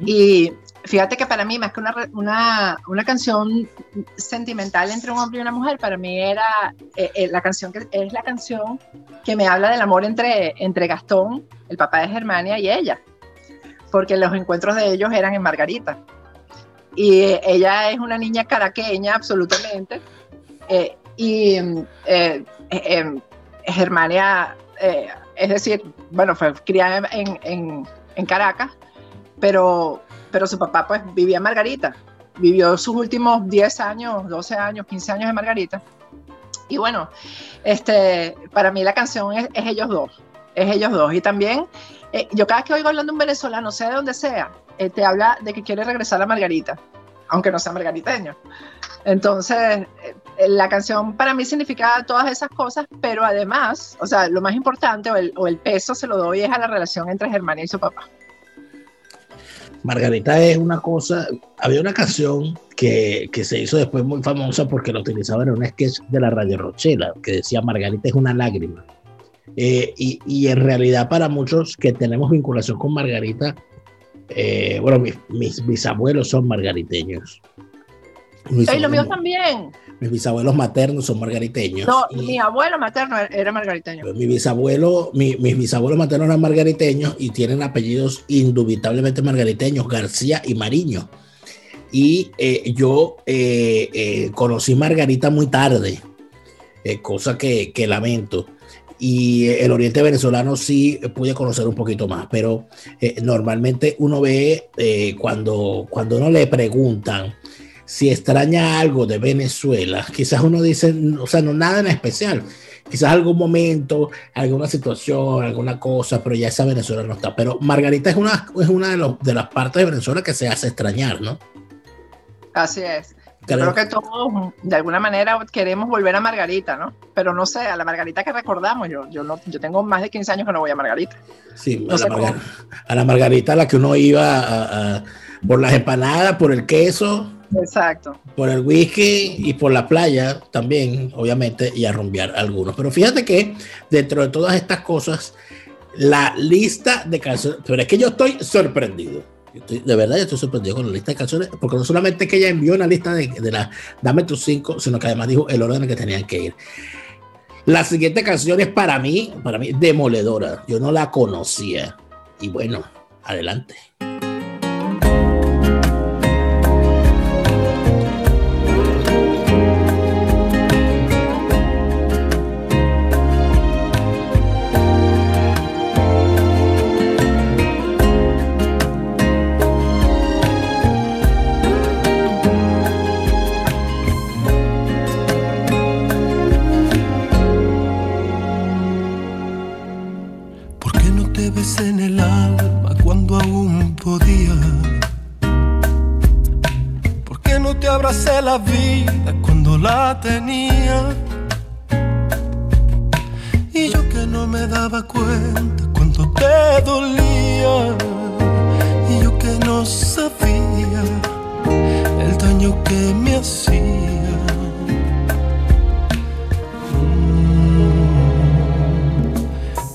Y fíjate que para mí, más que una, una, una canción sentimental entre un hombre y una mujer, para mí era eh, eh, la canción que es la canción que me habla del amor entre, entre Gastón, el papá de Germania, y ella, porque los encuentros de ellos eran en Margarita. Y eh, ella es una niña caraqueña, absolutamente. y Germania, es decir, bueno, fue criada en, en- en Caracas, pero, pero su papá pues vivía en Margarita. Vivió sus últimos 10 años, 12 años, 15 años en Margarita. Y bueno, este, para mí la canción es, ellos dos, es ellos dos. Y también, eh, yo cada vez que oigo hablando un venezolano, sea de donde sea, eh, te habla de que quiere regresar a Margarita, aunque no sea margariteño. Entonces, eh, la canción para mí significa todas esas cosas, pero además, o sea, lo más importante o el, o el peso se lo doy es a la relación entre Germania y su papá. Margarita es una cosa, había una canción que, que se hizo después muy famosa porque la utilizaban en un sketch de la Radio Rochela, que decía Margarita es una lágrima. Eh, y, y en realidad para muchos que tenemos vinculación con Margarita, eh, bueno, mis, mis bisabuelos son margariteños. Mis, Y los míos también. mis bisabuelos maternos son margariteños. No, y- mi abuelo materno era margariteño. Mi bisabuelo, mi- mis bisabuelos maternos eran margariteños y tienen apellidos indubitablemente margariteños, García y Mariño. Y eh, yo eh, eh, conocí Margarita muy tarde, eh, cosa que, que lamento. Y el oriente venezolano sí pude conocer un poquito más, pero eh, normalmente uno ve eh, cuando, cuando uno le preguntan si extraña algo de Venezuela, quizás uno dice, o sea, no nada en especial, quizás algún momento, alguna situación, alguna cosa, pero ya esa Venezuela no está. Pero Margarita es una, es una de, los- de las partes de Venezuela que se hace extrañar, ¿no? Así es. Yo Creo- que todos, de alguna manera, queremos volver a Margarita, ¿no? Pero no sé, a la Margarita que recordamos, yo, yo, no, yo tengo más de 15 años que no voy a Margarita. Sí, No a, la a Margarita a la que uno iba a- a- por las empanadas, por el queso, Exacto. por el whisky y por la playa también, obviamente, y a rumbear algunos. Pero fíjate que dentro de todas estas cosas, la lista de canciones, pero es que yo estoy sorprendido. Yo estoy- de verdad, yo estoy sorprendido con la lista de canciones, porque no solamente que ella envió una lista de, de la Dame tus cinco, sino que además dijo el orden en que tenían que ir. La siguiente canción es para mí, para mí, demoledora. Yo no la conocía. Y bueno, adelante. La vida cuando la tenía? Y yo que no me daba cuenta cuando te dolía. Y yo que no sabía el daño que me hacía.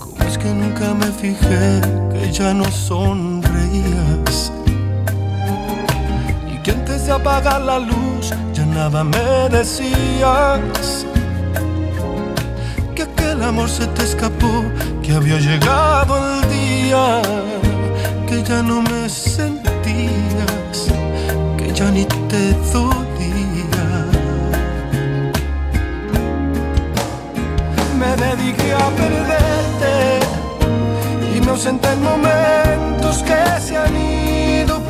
¿Cómo es que nunca me fijé que ya no sonreías? Apagar la luz ya nada me decías. Que aquel amor se te escapó, que había llegado el día, que ya no me sentías, que ya ni te dolía. me dediqué a perderte y me ausenté en momentos que se han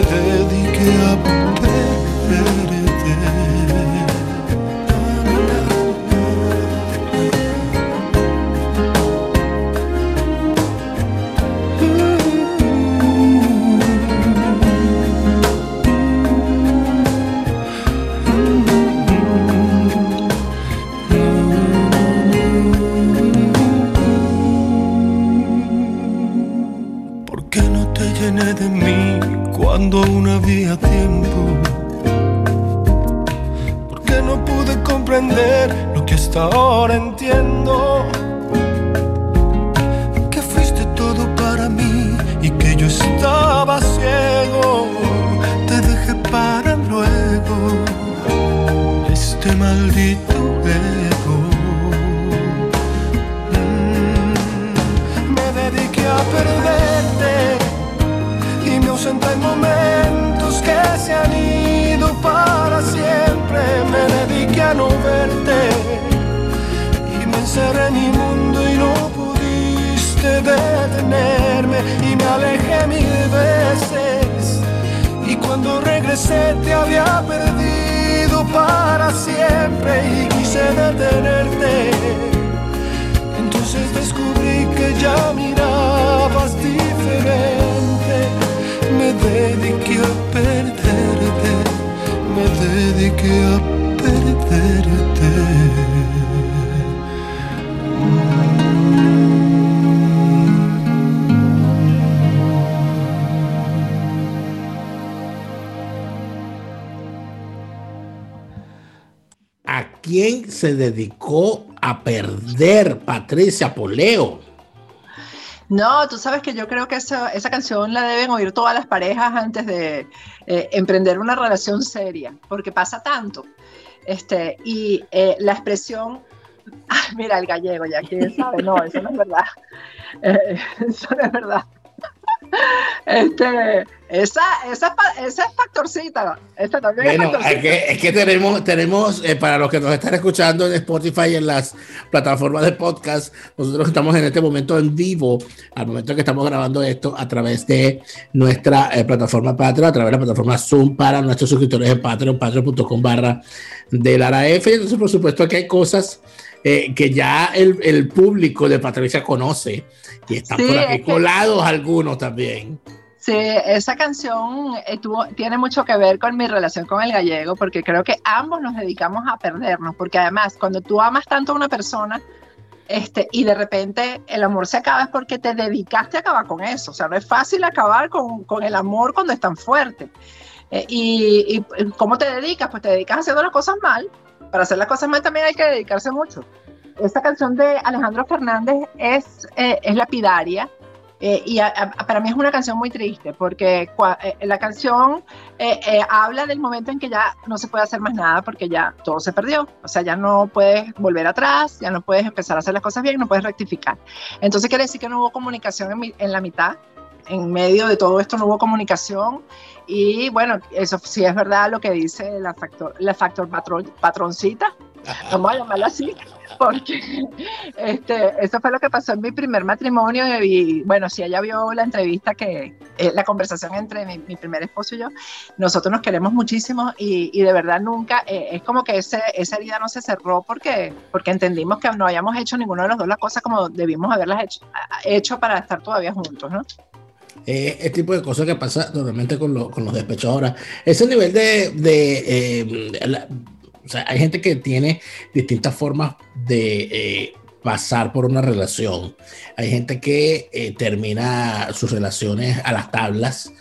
Dediqué a perder Patricia Poleo? No, tú sabes que yo creo que esa, esa canción la deben oír todas las parejas antes de eh, emprender una relación seria, porque pasa tanto. Este, y eh, la expresión, ah, mira el gallego, ya quién sabe, no, eso no es verdad. Eh, eso no es verdad. Este, esa, esa, esa es factorcita. Esta también Bueno, es factorcita. que, es que tenemos, tenemos eh, para los que nos están escuchando en Spotify y en las plataformas de podcast, nosotros estamos en este momento en vivo, al momento que estamos grabando esto, a través de nuestra eh, plataforma Patreon, a través de la plataforma Zoom para nuestros suscriptores de Patreon, patreon.com barra de Lara F. Entonces, por supuesto, aquí hay cosas eh, que ya el, el público de Patricia conoce y están Sí, por aquí es que- colados algunos también. Sí, esa canción eh, tuvo- tiene mucho que ver con mi relación con el gallego, porque creo que ambos nos dedicamos a perdernos, porque además cuando tú amas tanto a una persona este, y de repente el amor se acaba es porque te dedicaste a acabar con eso, o sea, no es fácil acabar con, con el amor cuando es tan fuerte. Eh, y, y cómo te dedicas? Pues te dedicas haciendo las cosas mal. Para hacer las cosas mal también hay que dedicarse mucho. Esta canción de Alejandro Fernández es, eh, es lapidaria. Eh, y a- a- para mí es una canción muy triste porque cua- eh, la canción eh, eh, habla del momento en que ya no se puede hacer más nada porque ya todo se perdió. O sea, ya no puedes volver atrás, ya no puedes empezar a hacer las cosas bien, no puedes rectificar. Entonces quiere decir que no hubo comunicación en, mi- en la mitad. En medio de todo esto no hubo comunicación. Y bueno, eso sí es verdad lo que dice la factor, la factor patron- patroncita. Vamos a llamarla así, porque este, eso fue lo que pasó en mi primer matrimonio. Y bueno, si ella vio la entrevista, que eh, la conversación entre mi, primer esposo y yo, nosotros nos queremos muchísimo y, y de verdad nunca, eh, es como que ese, esa herida no se cerró porque, porque entendimos que no habíamos hecho ninguno de los dos las cosas como debimos haberlas hecho, hecho para estar todavía juntos, ¿no? Eh, el tipo de cosas que pasa normalmente con, lo- con los despechos ahora. Ese nivel de... de, eh, la- o sea, hay gente que tiene distintas formas de eh, pasar por una relación. Hay gente que eh, termina sus relaciones a las tablas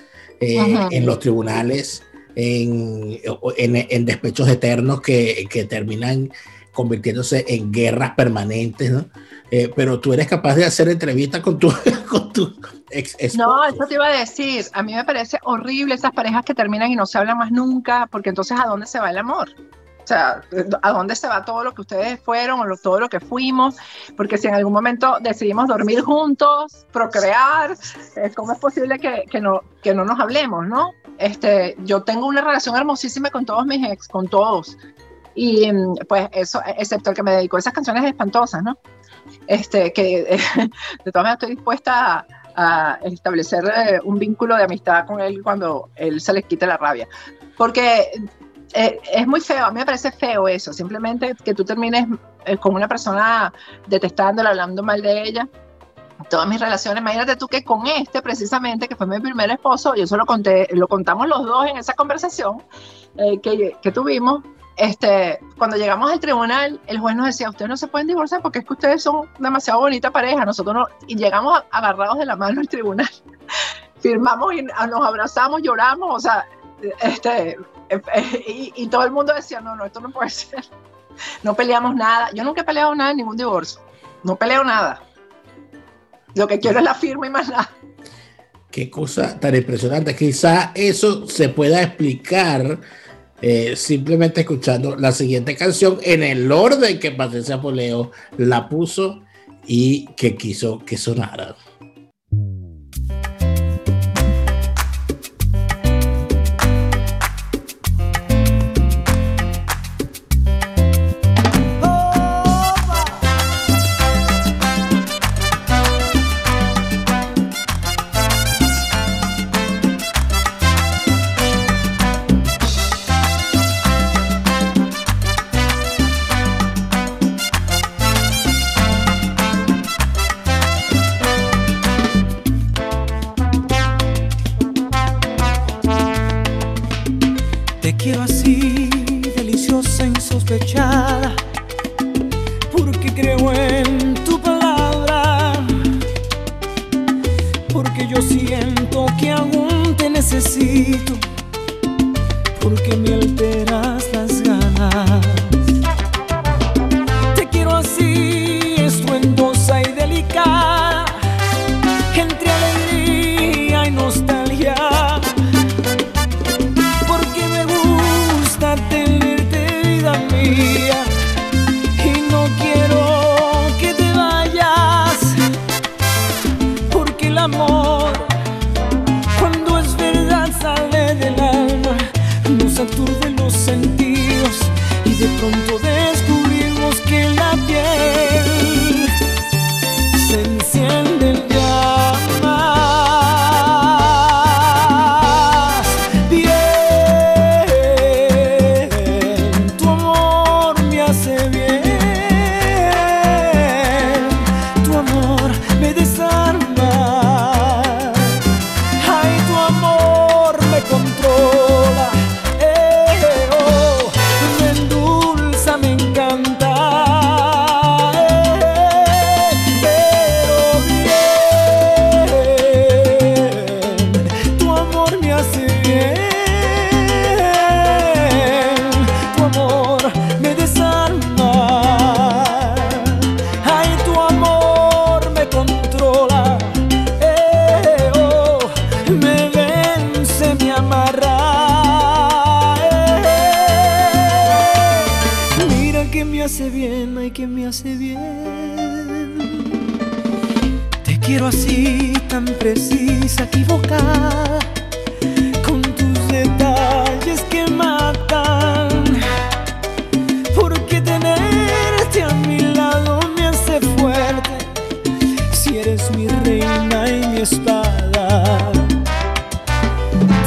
eh, en los tribunales, en, en, en despechos eternos que, que terminan convirtiéndose en guerras permanentes, ¿no? Eh, pero tú eres capaz de hacer entrevistas con tu, con tu ex esposo. No, eso te iba a decir. A mí me parece horrible esas parejas que terminan y no se hablan más nunca, porque entonces ¿a dónde se va el amor? O sea, ¿a dónde se va todo lo que ustedes fueron o lo- todo lo que fuimos? Porque si en algún momento decidimos dormir juntos, procrear, ¿cómo es posible que, que no, que no nos hablemos, no? Este, yo tengo una relación hermosísima con todos mis ex, con todos. Y pues eso, excepto el que me dedicó a esas canciones espantosas, ¿no? Este, que de todas maneras estoy dispuesta a, a establecer eh, un vínculo de amistad con él cuando él se les quite la rabia. Porque eh, es muy feo, a mí me parece feo eso, simplemente que tú termines eh, con una persona detestándola, hablando mal de ella. Todas mis relaciones, imagínate tú que con este precisamente, que fue mi primer esposo, yo eso lo conté, lo contamos los dos en esa conversación eh, que, que tuvimos, este, cuando llegamos al tribunal, el juez nos decía, ustedes no se pueden divorciar porque es que ustedes son demasiado bonita pareja, nosotros no, y llegamos agarrados de la mano al tribunal, firmamos y nos abrazamos, lloramos, o sea, este, y, todo el mundo decía, no, no, esto no puede ser, no peleamos nada, yo nunca he peleado nada en ningún divorcio, no peleo nada, lo que quiero es la firma y más nada. Qué cosa tan impresionante. Quizá eso se pueda explicar eh, simplemente escuchando la siguiente canción en el orden que Patricia Poleo la puso y que quiso que sonara. porque creo en tu palabra, porque yo siento que aún te necesito, porque me altera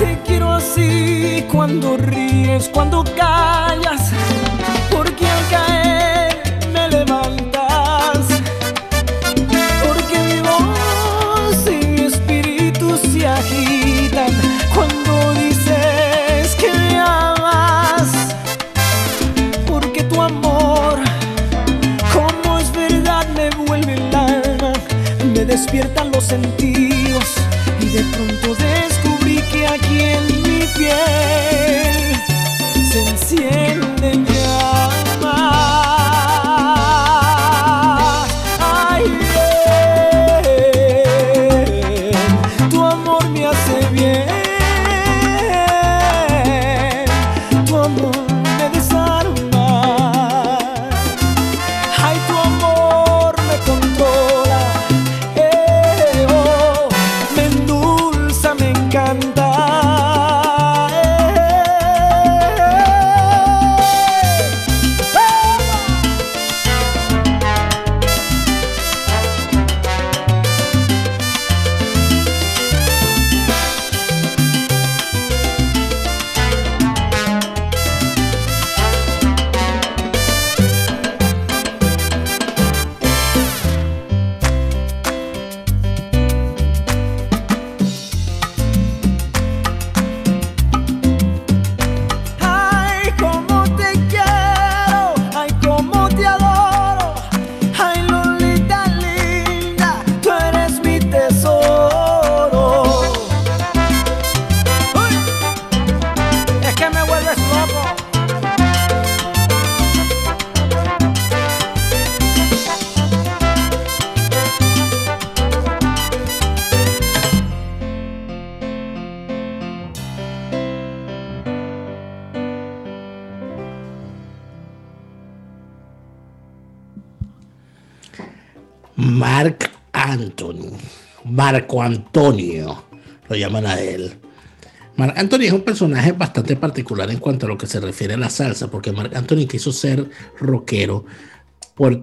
Te quiero así cuando ríes, cuando callas, porque al caer me levantas. Porque mi voz y mi espíritu se agitan cuando dices que me amas. Porque tu amor, como es verdad, me vuelve el alma, me despiertan los sentidos de pronto Marc Anthony, Marco Antonio, lo llaman a él. Marc Anthony es un personaje bastante particular en cuanto a lo que se refiere a la salsa, porque Marc Anthony quiso ser rockero,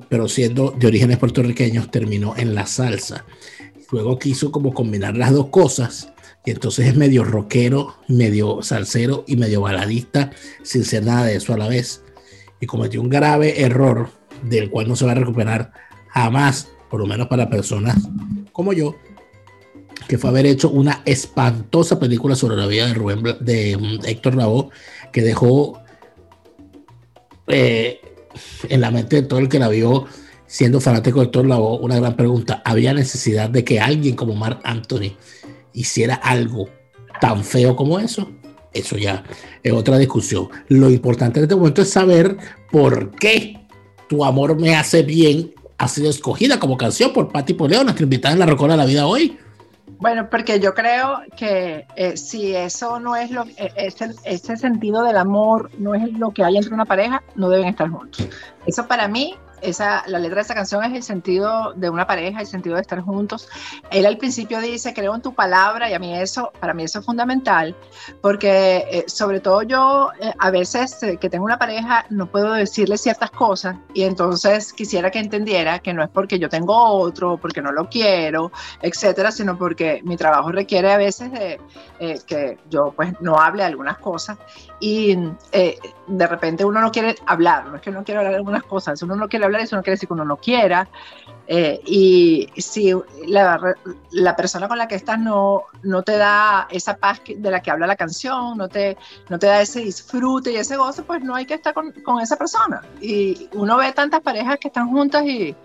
pero siendo de orígenes puertorriqueños, terminó en la salsa. Luego quiso como combinar las dos cosas, y entonces es medio rockero, medio salsero y medio baladista, sin ser nada de eso a la vez. Y cometió un grave error del cual no se va a recuperar jamás, por lo menos para personas como yo, que fue haber hecho una espantosa película sobre la vida de Rubén de mm, Héctor Lavoe, que dejó eh, en la mente de todo el que la vio siendo fanático de Thor, la voz, una gran pregunta. ¿Había necesidad de que alguien como Mark Anthony hiciera algo tan feo como eso? Eso ya es otra discusión. Lo importante en este momento es saber por qué Tu amor me hace bien ha sido escogida como canción por Patti Poleo, nuestra invitada en la Rocola de la Vida hoy. Bueno, porque yo creo que eh, si eso no es lo eh, ese, ese sentido del amor no es lo que hay entre una pareja, no deben estar juntos. Eso para mí esa, la letra de esa canción es el sentido de una pareja, el sentido de estar juntos. Él al principio dice, creo en tu palabra, y a mí eso, para mí eso es fundamental, porque eh, sobre todo yo eh, a veces eh, que tengo una pareja no puedo decirle ciertas cosas y entonces quisiera que entendiera que no es porque yo tengo otro, porque no lo quiero, etcétera, sino porque mi trabajo requiere a veces de que yo pues no hable algunas cosas y de repente uno no quiere hablar, no es que no quiero hablar de algunas cosas, uno no quiere hablar, eso no quiere decir que uno no quiera. Eh, y si la, la, persona con la que estás no, no te da esa paz de la que habla la canción, no te, no te da ese disfrute y ese gozo, pues no hay que estar con, con esa persona. Y uno ve tantas parejas que están juntas y,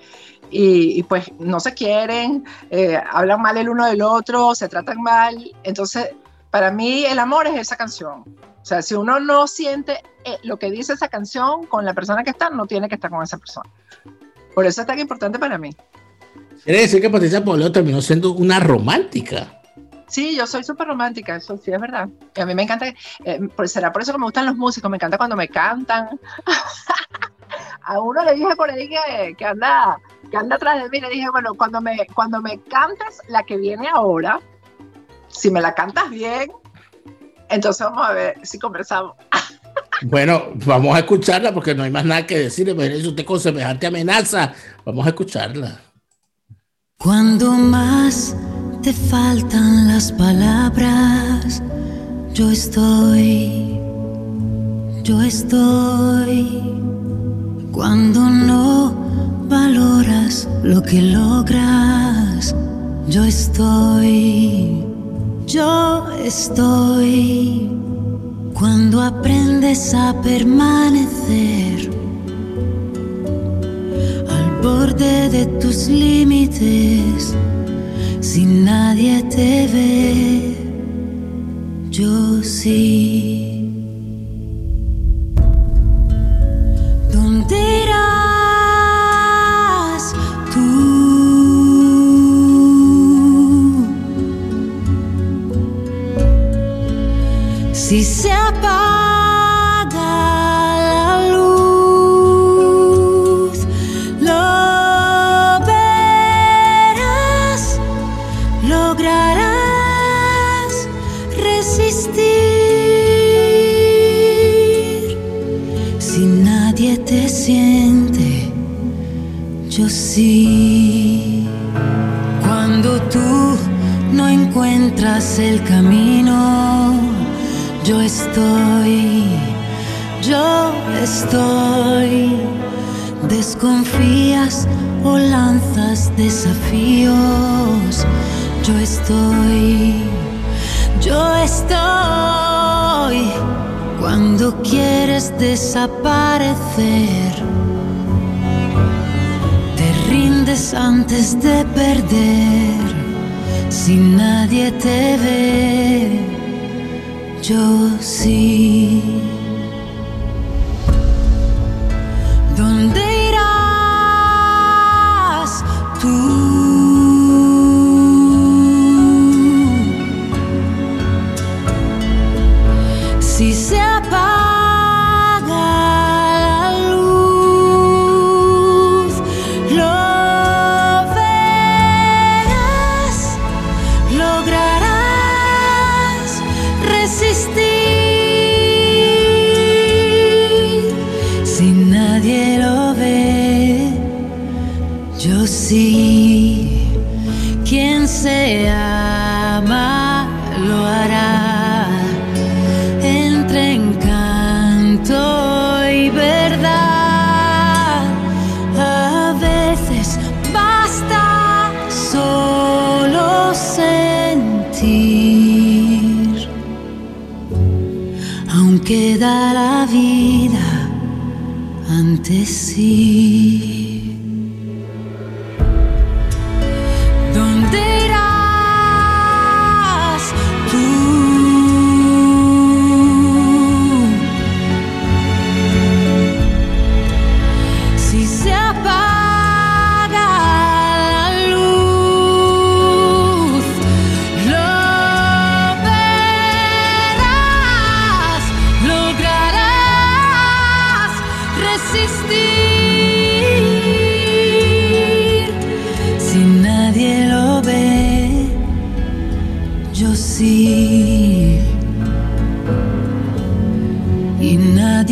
y, y pues no se quieren, eh, hablan mal el uno del otro, se tratan mal. Entonces, para mí el amor es esa canción. O sea, si uno no siente eh, lo que dice esa canción con la persona que está, no tiene que estar con esa persona. Por eso es tan importante para mí. Quiere decir que Patricia Poleo terminó siendo una romántica. Sí, yo soy súper romántica, eso sí es verdad. Y a mí me encanta, eh, pues será por eso que me gustan los músicos, me encanta cuando me cantan. a uno le dije por ahí que, que, anda, que anda atrás de mí, le dije, bueno, cuando me, cuando me cantes la que viene ahora, si me la cantas bien, entonces vamos a ver si conversamos. Bueno, vamos a escucharla porque no hay más nada que decir. Imagínese usted con semejante amenaza. Vamos a escucharla. Cuando más te faltan las palabras, yo estoy, yo estoy. Cuando no valoras lo que logras, yo estoy, yo estoy cuando aprendes a permanecer al borde de tus límites, si nadie te ve, yo sí. ¿Dónde irás Si se apaga la luz, lo verás, lograrás resistir. Si nadie te siente, yo sí. Cuando tú no encuentras el camino, yo estoy, yo estoy. Desconfías o lanzas desafíos. Yo estoy, yo estoy. Cuando quieres desaparecer, te rindes antes de perder. Si nadie te ve yo sí. ¿Dónde la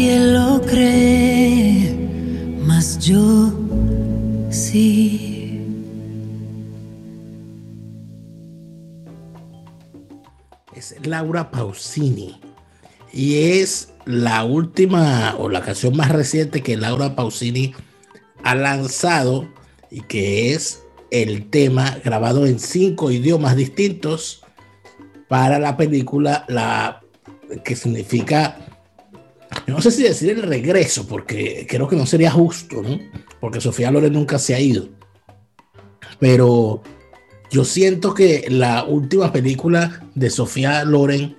lo cree, mas yo sí. es Laura Pausini y es la última o la canción más reciente que Laura Pausini ha lanzado y que es el tema grabado en cinco idiomas distintos para la película la que significa no sé si decir el regreso porque creo que no sería justo ¿no? porque Sofía Loren nunca se ha ido pero yo siento que la última película de Sofía Loren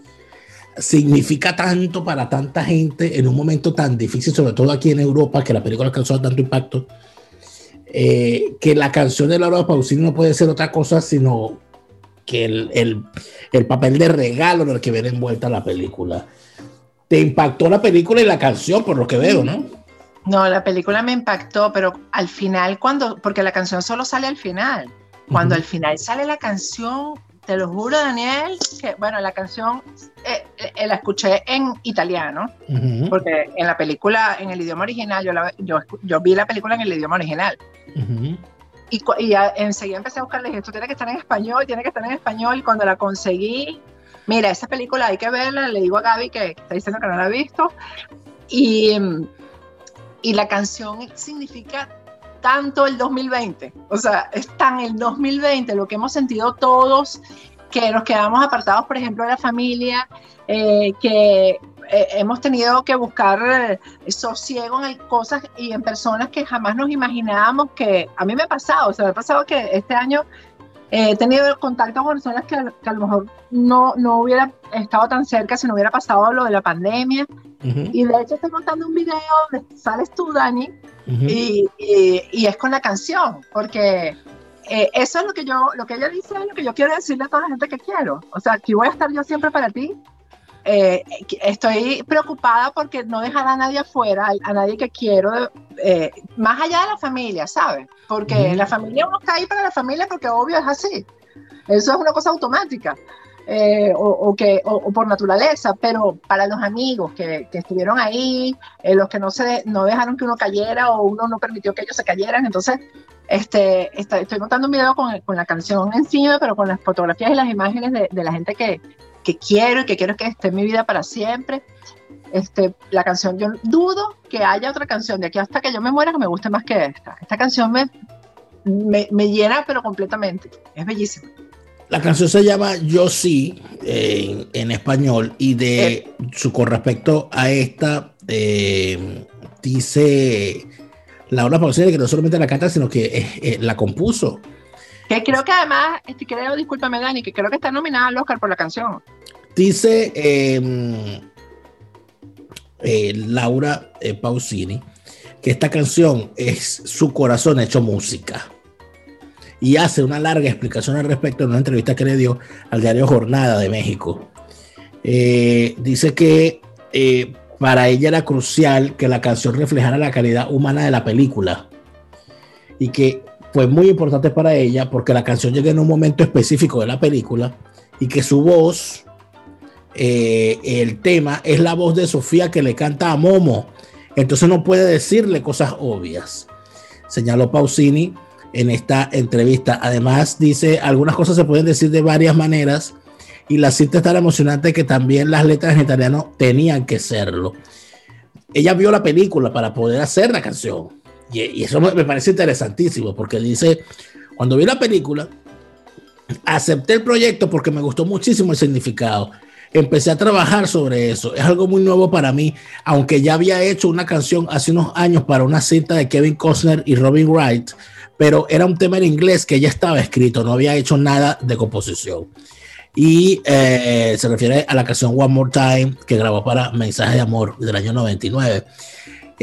significa tanto para tanta gente en un momento tan difícil, sobre todo aquí en Europa, que la película causado tanto impacto, eh, que la canción de Laura Pausini no puede ser otra cosa sino que el, el, el papel de regalo en el que viene envuelta la película. Te impactó la película y la canción, por lo que veo, ¿no? No, la película me impactó, pero al final, cuando, porque la canción solo sale al final. Cuando al final sale la canción, te lo juro, Daniel, que bueno, la canción eh, eh, la escuché en italiano, Ujú, porque en la película, en el idioma original, yo, la- yo, yo vi la película en el idioma original. ujú. Y, y enseguida empecé a buscarle, dije, esto tiene que estar en español, tiene que estar en español. Y cuando la conseguí, mira, esa película hay que verla, le digo a Gaby que, está diciendo que no la ha visto. Y, y la canción significa tanto el 2020, o sea, es tan el 2020 lo que hemos sentido todos, que nos quedamos apartados, por ejemplo, de la familia, eh, que eh, hemos tenido que buscar eh, sosiego en cosas y en personas que jamás nos imaginábamos que a mí me ha pasado, o sea, me ha pasado que este año he tenido contacto con personas que, a- que a lo mejor no, no hubiera estado tan cerca si no hubiera pasado lo de la pandemia. Ujú, Y de hecho estoy montando un video donde sales tú, Dani, ujú. y, y- y es con la canción, porque eh, eso es lo que yo, lo que ella dice es lo que yo quiero decirle a toda la gente que quiero. O sea, aquí voy a estar yo siempre para ti. Eh, estoy preocupada porque no dejar a nadie afuera, a, nadie que quiero, eh, más allá de la familia, ¿sabes? Porque la familia uno está ahí para la familia porque obvio es así. Eso es una cosa automática. eh, o, o que, o, o por naturaleza, pero para los amigos que, que estuvieron ahí, eh, los que no, se, no dejaron que uno cayera o uno no permitió que ellos se cayeran, entonces este, está- estoy montando un video con, con la canción encima, pero con las fotografías y las imágenes de, de la gente que, que quiero y que quiero que esté en mi vida para siempre. Este, la canción, yo dudo que haya otra canción de aquí hasta que yo me muera que me guste más que esta. Esta canción me, me, me llena, pero completamente. Es bellísima. La canción se llama Yo sí en, en español y de su con respecto a esta eh, dice Laura Pausini que no solamente la canta sino que eh, eh, la compuso. Que creo que además, este, creo, discúlpame Dani, que creo que está nominada al Oscar por la canción. Dice eh, eh, Laura eh, Pausini que esta canción es su corazón hecho música. Y hace una larga explicación al respecto en una entrevista que le dio al diario Jornada de México. Eh, dice que para ella era crucial que la canción reflejara la calidad humana de la película. Y que fue muy importante para ella porque la canción llega en un momento específico de la película y que su voz eh, el tema es la voz de Sofía que le canta a Momo. Entonces no puede decirle cosas obvias. Señaló Pausini en esta entrevista. Además dice, algunas cosas se pueden decir de varias maneras y la cita es tan emocionante que también las letras en italiano tenían que serlo. Ella vio la película para poder hacer la canción. Y, y eso me, me parece interesantísimo porque dice, cuando vi la película, acepté el proyecto porque me gustó muchísimo el significado empecé a trabajar sobre eso. Es algo muy nuevo para mí, aunque ya había hecho una canción hace unos años para una cinta de Kevin Costner y Robin Wright, pero era un tema en inglés que ya estaba escrito, no había hecho nada de composición. Y eh, se refiere a la canción One More Time que grabó para Mensaje de Amor del año 99.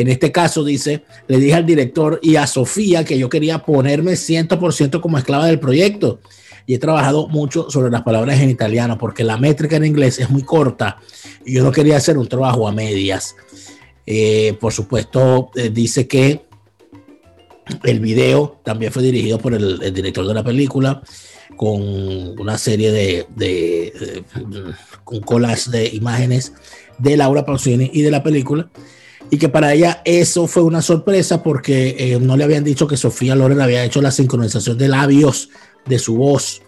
En este caso dice, le dije al director y a Sofía que yo quería ponerme 100% como esclava del proyecto y he trabajado mucho sobre las palabras en italiano porque la métrica en inglés es muy corta y yo no quería hacer un trabajo a medias. Eh, por supuesto, eh, dice que el video también fue dirigido por el, el director de la película con una serie de, de, de- con collage de imágenes de Laura Pausini y de la película. Y que para ella eso fue una sorpresa porque eh, no le habían dicho que Sofía Loren había hecho la sincronización de labios de su voz.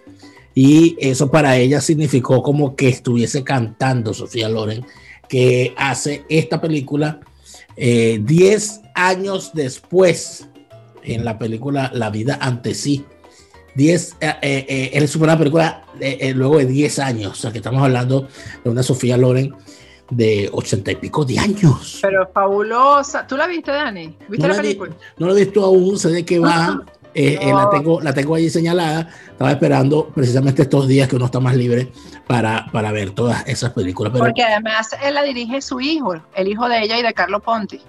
Y eso para ella significó como que estuviese cantando Sofía Loren, que hace esta película eh, 10 años después en la película La vida ante sí. 10, eh, eh, eh, es una película eh, eh, luego de 10 años, o sea que estamos hablando de una Sofía Loren de 80 y pico de años. Pero fabulosa. ¿Tú la viste, Dani? ¿Viste No la la vi- película? No lo he visto aún, sé de qué va. eh, eh, la, tengo, la tengo allí señalada. Estaba esperando precisamente estos días que uno está más libre para, para ver todas esas películas. Pero Porque además él la dirige su hijo, el hijo de ella y de Carlo Ponti.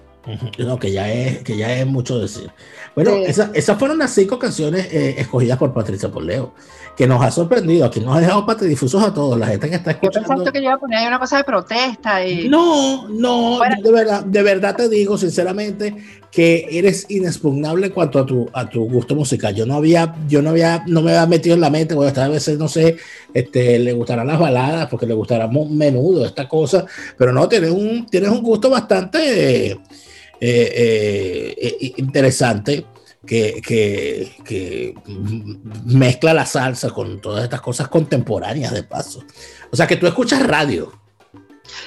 No, que ya es, que ya es mucho decir. Bueno, Sí. esa- esas fueron las cinco canciones eh, escogidas por Patricia Poleo, que nos ha sorprendido, que nos ha dejado patidifusos a todos, la gente que está Yo escuchando. pensaste que yo iba a poner ahí una cosa de protesta y... No, no, Bueno. de verdad, de verdad te digo sinceramente que eres inexpugnable en cuanto a tu, a tu gusto musical. Yo no había, yo no había, no me había metido en la mente, bueno, esta veces no sé, este, le gustarán las baladas, porque le gustará menudo esta cosa, pero no, tienes un, tienes un gusto bastante eh, eh, eh, interesante. Que, que, que mezcla la salsa con todas estas cosas contemporáneas de paso. O sea que tú escuchas radio.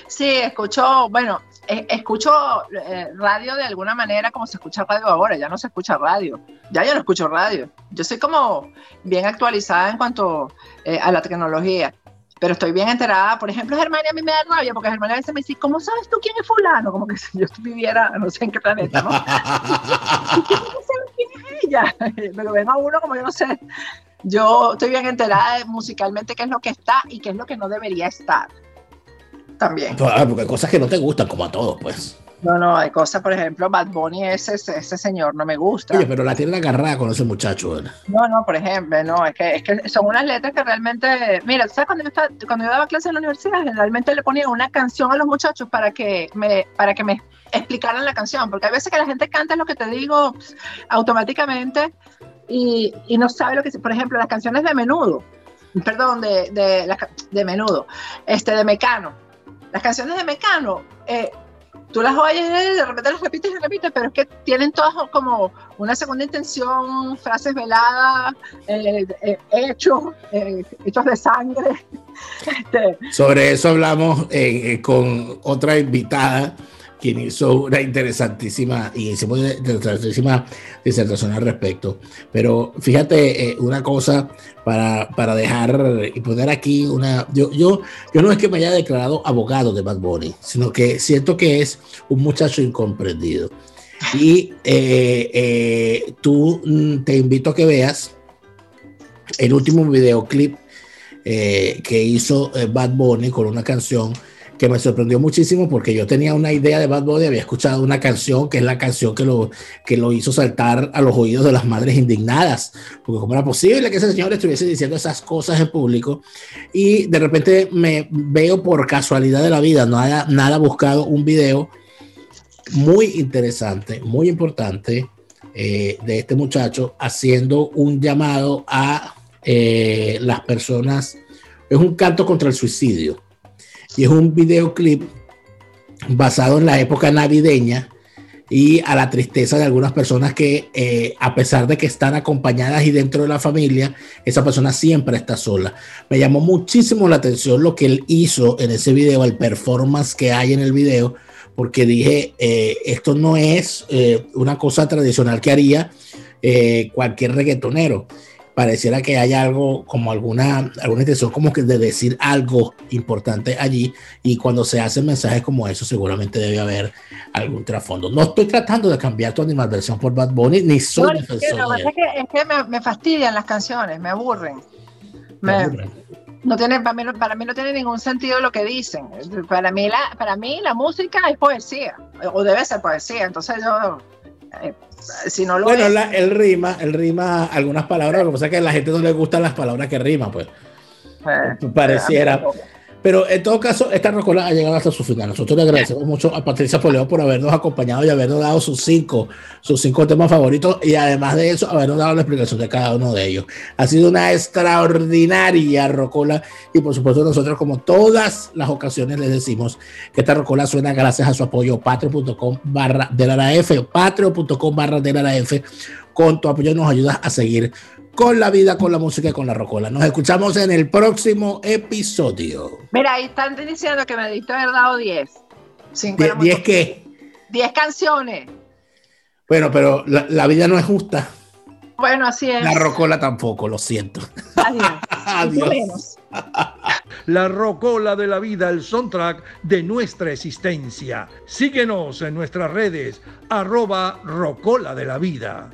Sí, escucho, bueno, eh, escucho eh, radio de alguna manera como se escucha radio ahora, ya no se escucha radio, ya yo no escucho radio. Yo soy como bien actualizada en cuanto eh, a la tecnología, pero estoy bien enterada. Por ejemplo, Germania a mí me da rabia porque Germania a veces me dice, ¿cómo sabes tú quién es fulano? Como que si yo viviera no sé en qué planeta, ¿no? ¿Cómo sabes quién es ella? Me lo ven a uno como yo no sé. Yo estoy bien enterada musicalmente qué es lo que está y qué es lo que no debería estar. También. Ah, Porque hay cosas que no te gustan, como a todos, pues. No, no, hay cosas, por ejemplo, Bad Bunny, ese, ese, señor no me gusta. Oye, pero la tiene agarrada con ese muchacho, ¿verdad? No, no, por ejemplo, no, es que, es que son unas letras que realmente, mira, ¿sabes? Cuando yo, estaba- cuando yo daba clases en la universidad, generalmente le ponía una canción a los muchachos para que me, para que me explicaran la canción, porque hay veces que la gente canta lo que te digo pss, automáticamente y, y no sabe lo que, por ejemplo, las canciones de menudo, perdón, de, de, de menudo, este, de Mecano, las canciones de Mecano, eh, tú las oyes y de repente las repites y repites, pero es que tienen todas como una segunda intención, frases veladas, eh, eh, hechos, eh, hechos de sangre. Este, Sobre eso hablamos eh, eh, con otra invitada, quien hizo una interesantísima y hicimos interesantísima disertación al respecto. Pero fíjate eh, una cosa para, para dejar y poner aquí una. Yo, yo, yo no es que me haya declarado abogado de Bad Bunny, sino que siento que es un muchacho incomprendido. Y eh, eh, tú mm, te invito a que veas el último videoclip eh, que hizo eh, Bad Bunny con una canción que me sorprendió muchísimo porque yo tenía una idea de Bad Bunny, había escuchado una canción que es la canción que lo, que lo hizo saltar a los oídos de las madres indignadas, porque cómo era posible que ese señor estuviese diciendo esas cosas en público y de repente me veo por casualidad de la vida, nada, nada buscado un video muy interesante, muy importante eh, de este muchacho haciendo un llamado a eh, las personas. Es un canto contra el suicidio y es un videoclip basado en la época navideña y a la tristeza de algunas personas que eh, a pesar de que están acompañadas y dentro de la familia, esa persona siempre está sola. Me llamó muchísimo la atención lo que él hizo en ese video, el performance que hay en el video, porque dije, eh, esto no es eh, una cosa tradicional que haría cualquier reggaetonero. Pareciera que hay algo como alguna, alguna intención como que de decir algo importante allí y cuando se hacen mensajes como eso seguramente debe haber algún trasfondo. No estoy tratando de cambiar tu animadversión por Bad Bunny ni soy no, es que, defensor de es que, es que me, me fastidian las canciones, me aburren. Me Me- aburre. no tiene, para, mí, no- para mí no tiene ningún sentido lo que dicen. Para mí, la, para mí la música es poesía, o debe ser poesía. Entonces yo, eh, si no lo Bueno, es, la- él rima, él rima algunas palabras, lo que pasa es que a la gente no le gustan las palabras que riman, pues. eh, Pareciera. Pero en todo caso, esta rocola ha llegado hasta su final. Nosotros le agradecemos mucho a Patricia Poleo por habernos acompañado y habernos dado sus cinco, sus cinco temas favoritos y además de eso, habernos dado la explicación de cada uno de ellos. Ha sido una extraordinaria rocola y por supuesto nosotros como todas las ocasiones les decimos que esta rocola suena gracias a su apoyo patreon.com barra de la patreon.com barra de la. Con tu apoyo nos ayudas a seguir con la vida, con la música y con la rocola. Nos escuchamos en el próximo episodio. Mira, ahí están diciendo que me diste haber dado 10. Cinco Die- era muy ¿Diez poquito. qué? 10 canciones. Bueno, pero la, la vida no es justa. Bueno, así es. La rocola tampoco, lo siento. Adiós. Adiós. La rocola de la vida, el soundtrack de nuestra existencia. Síguenos en nuestras redes, arroba rocola de la vida.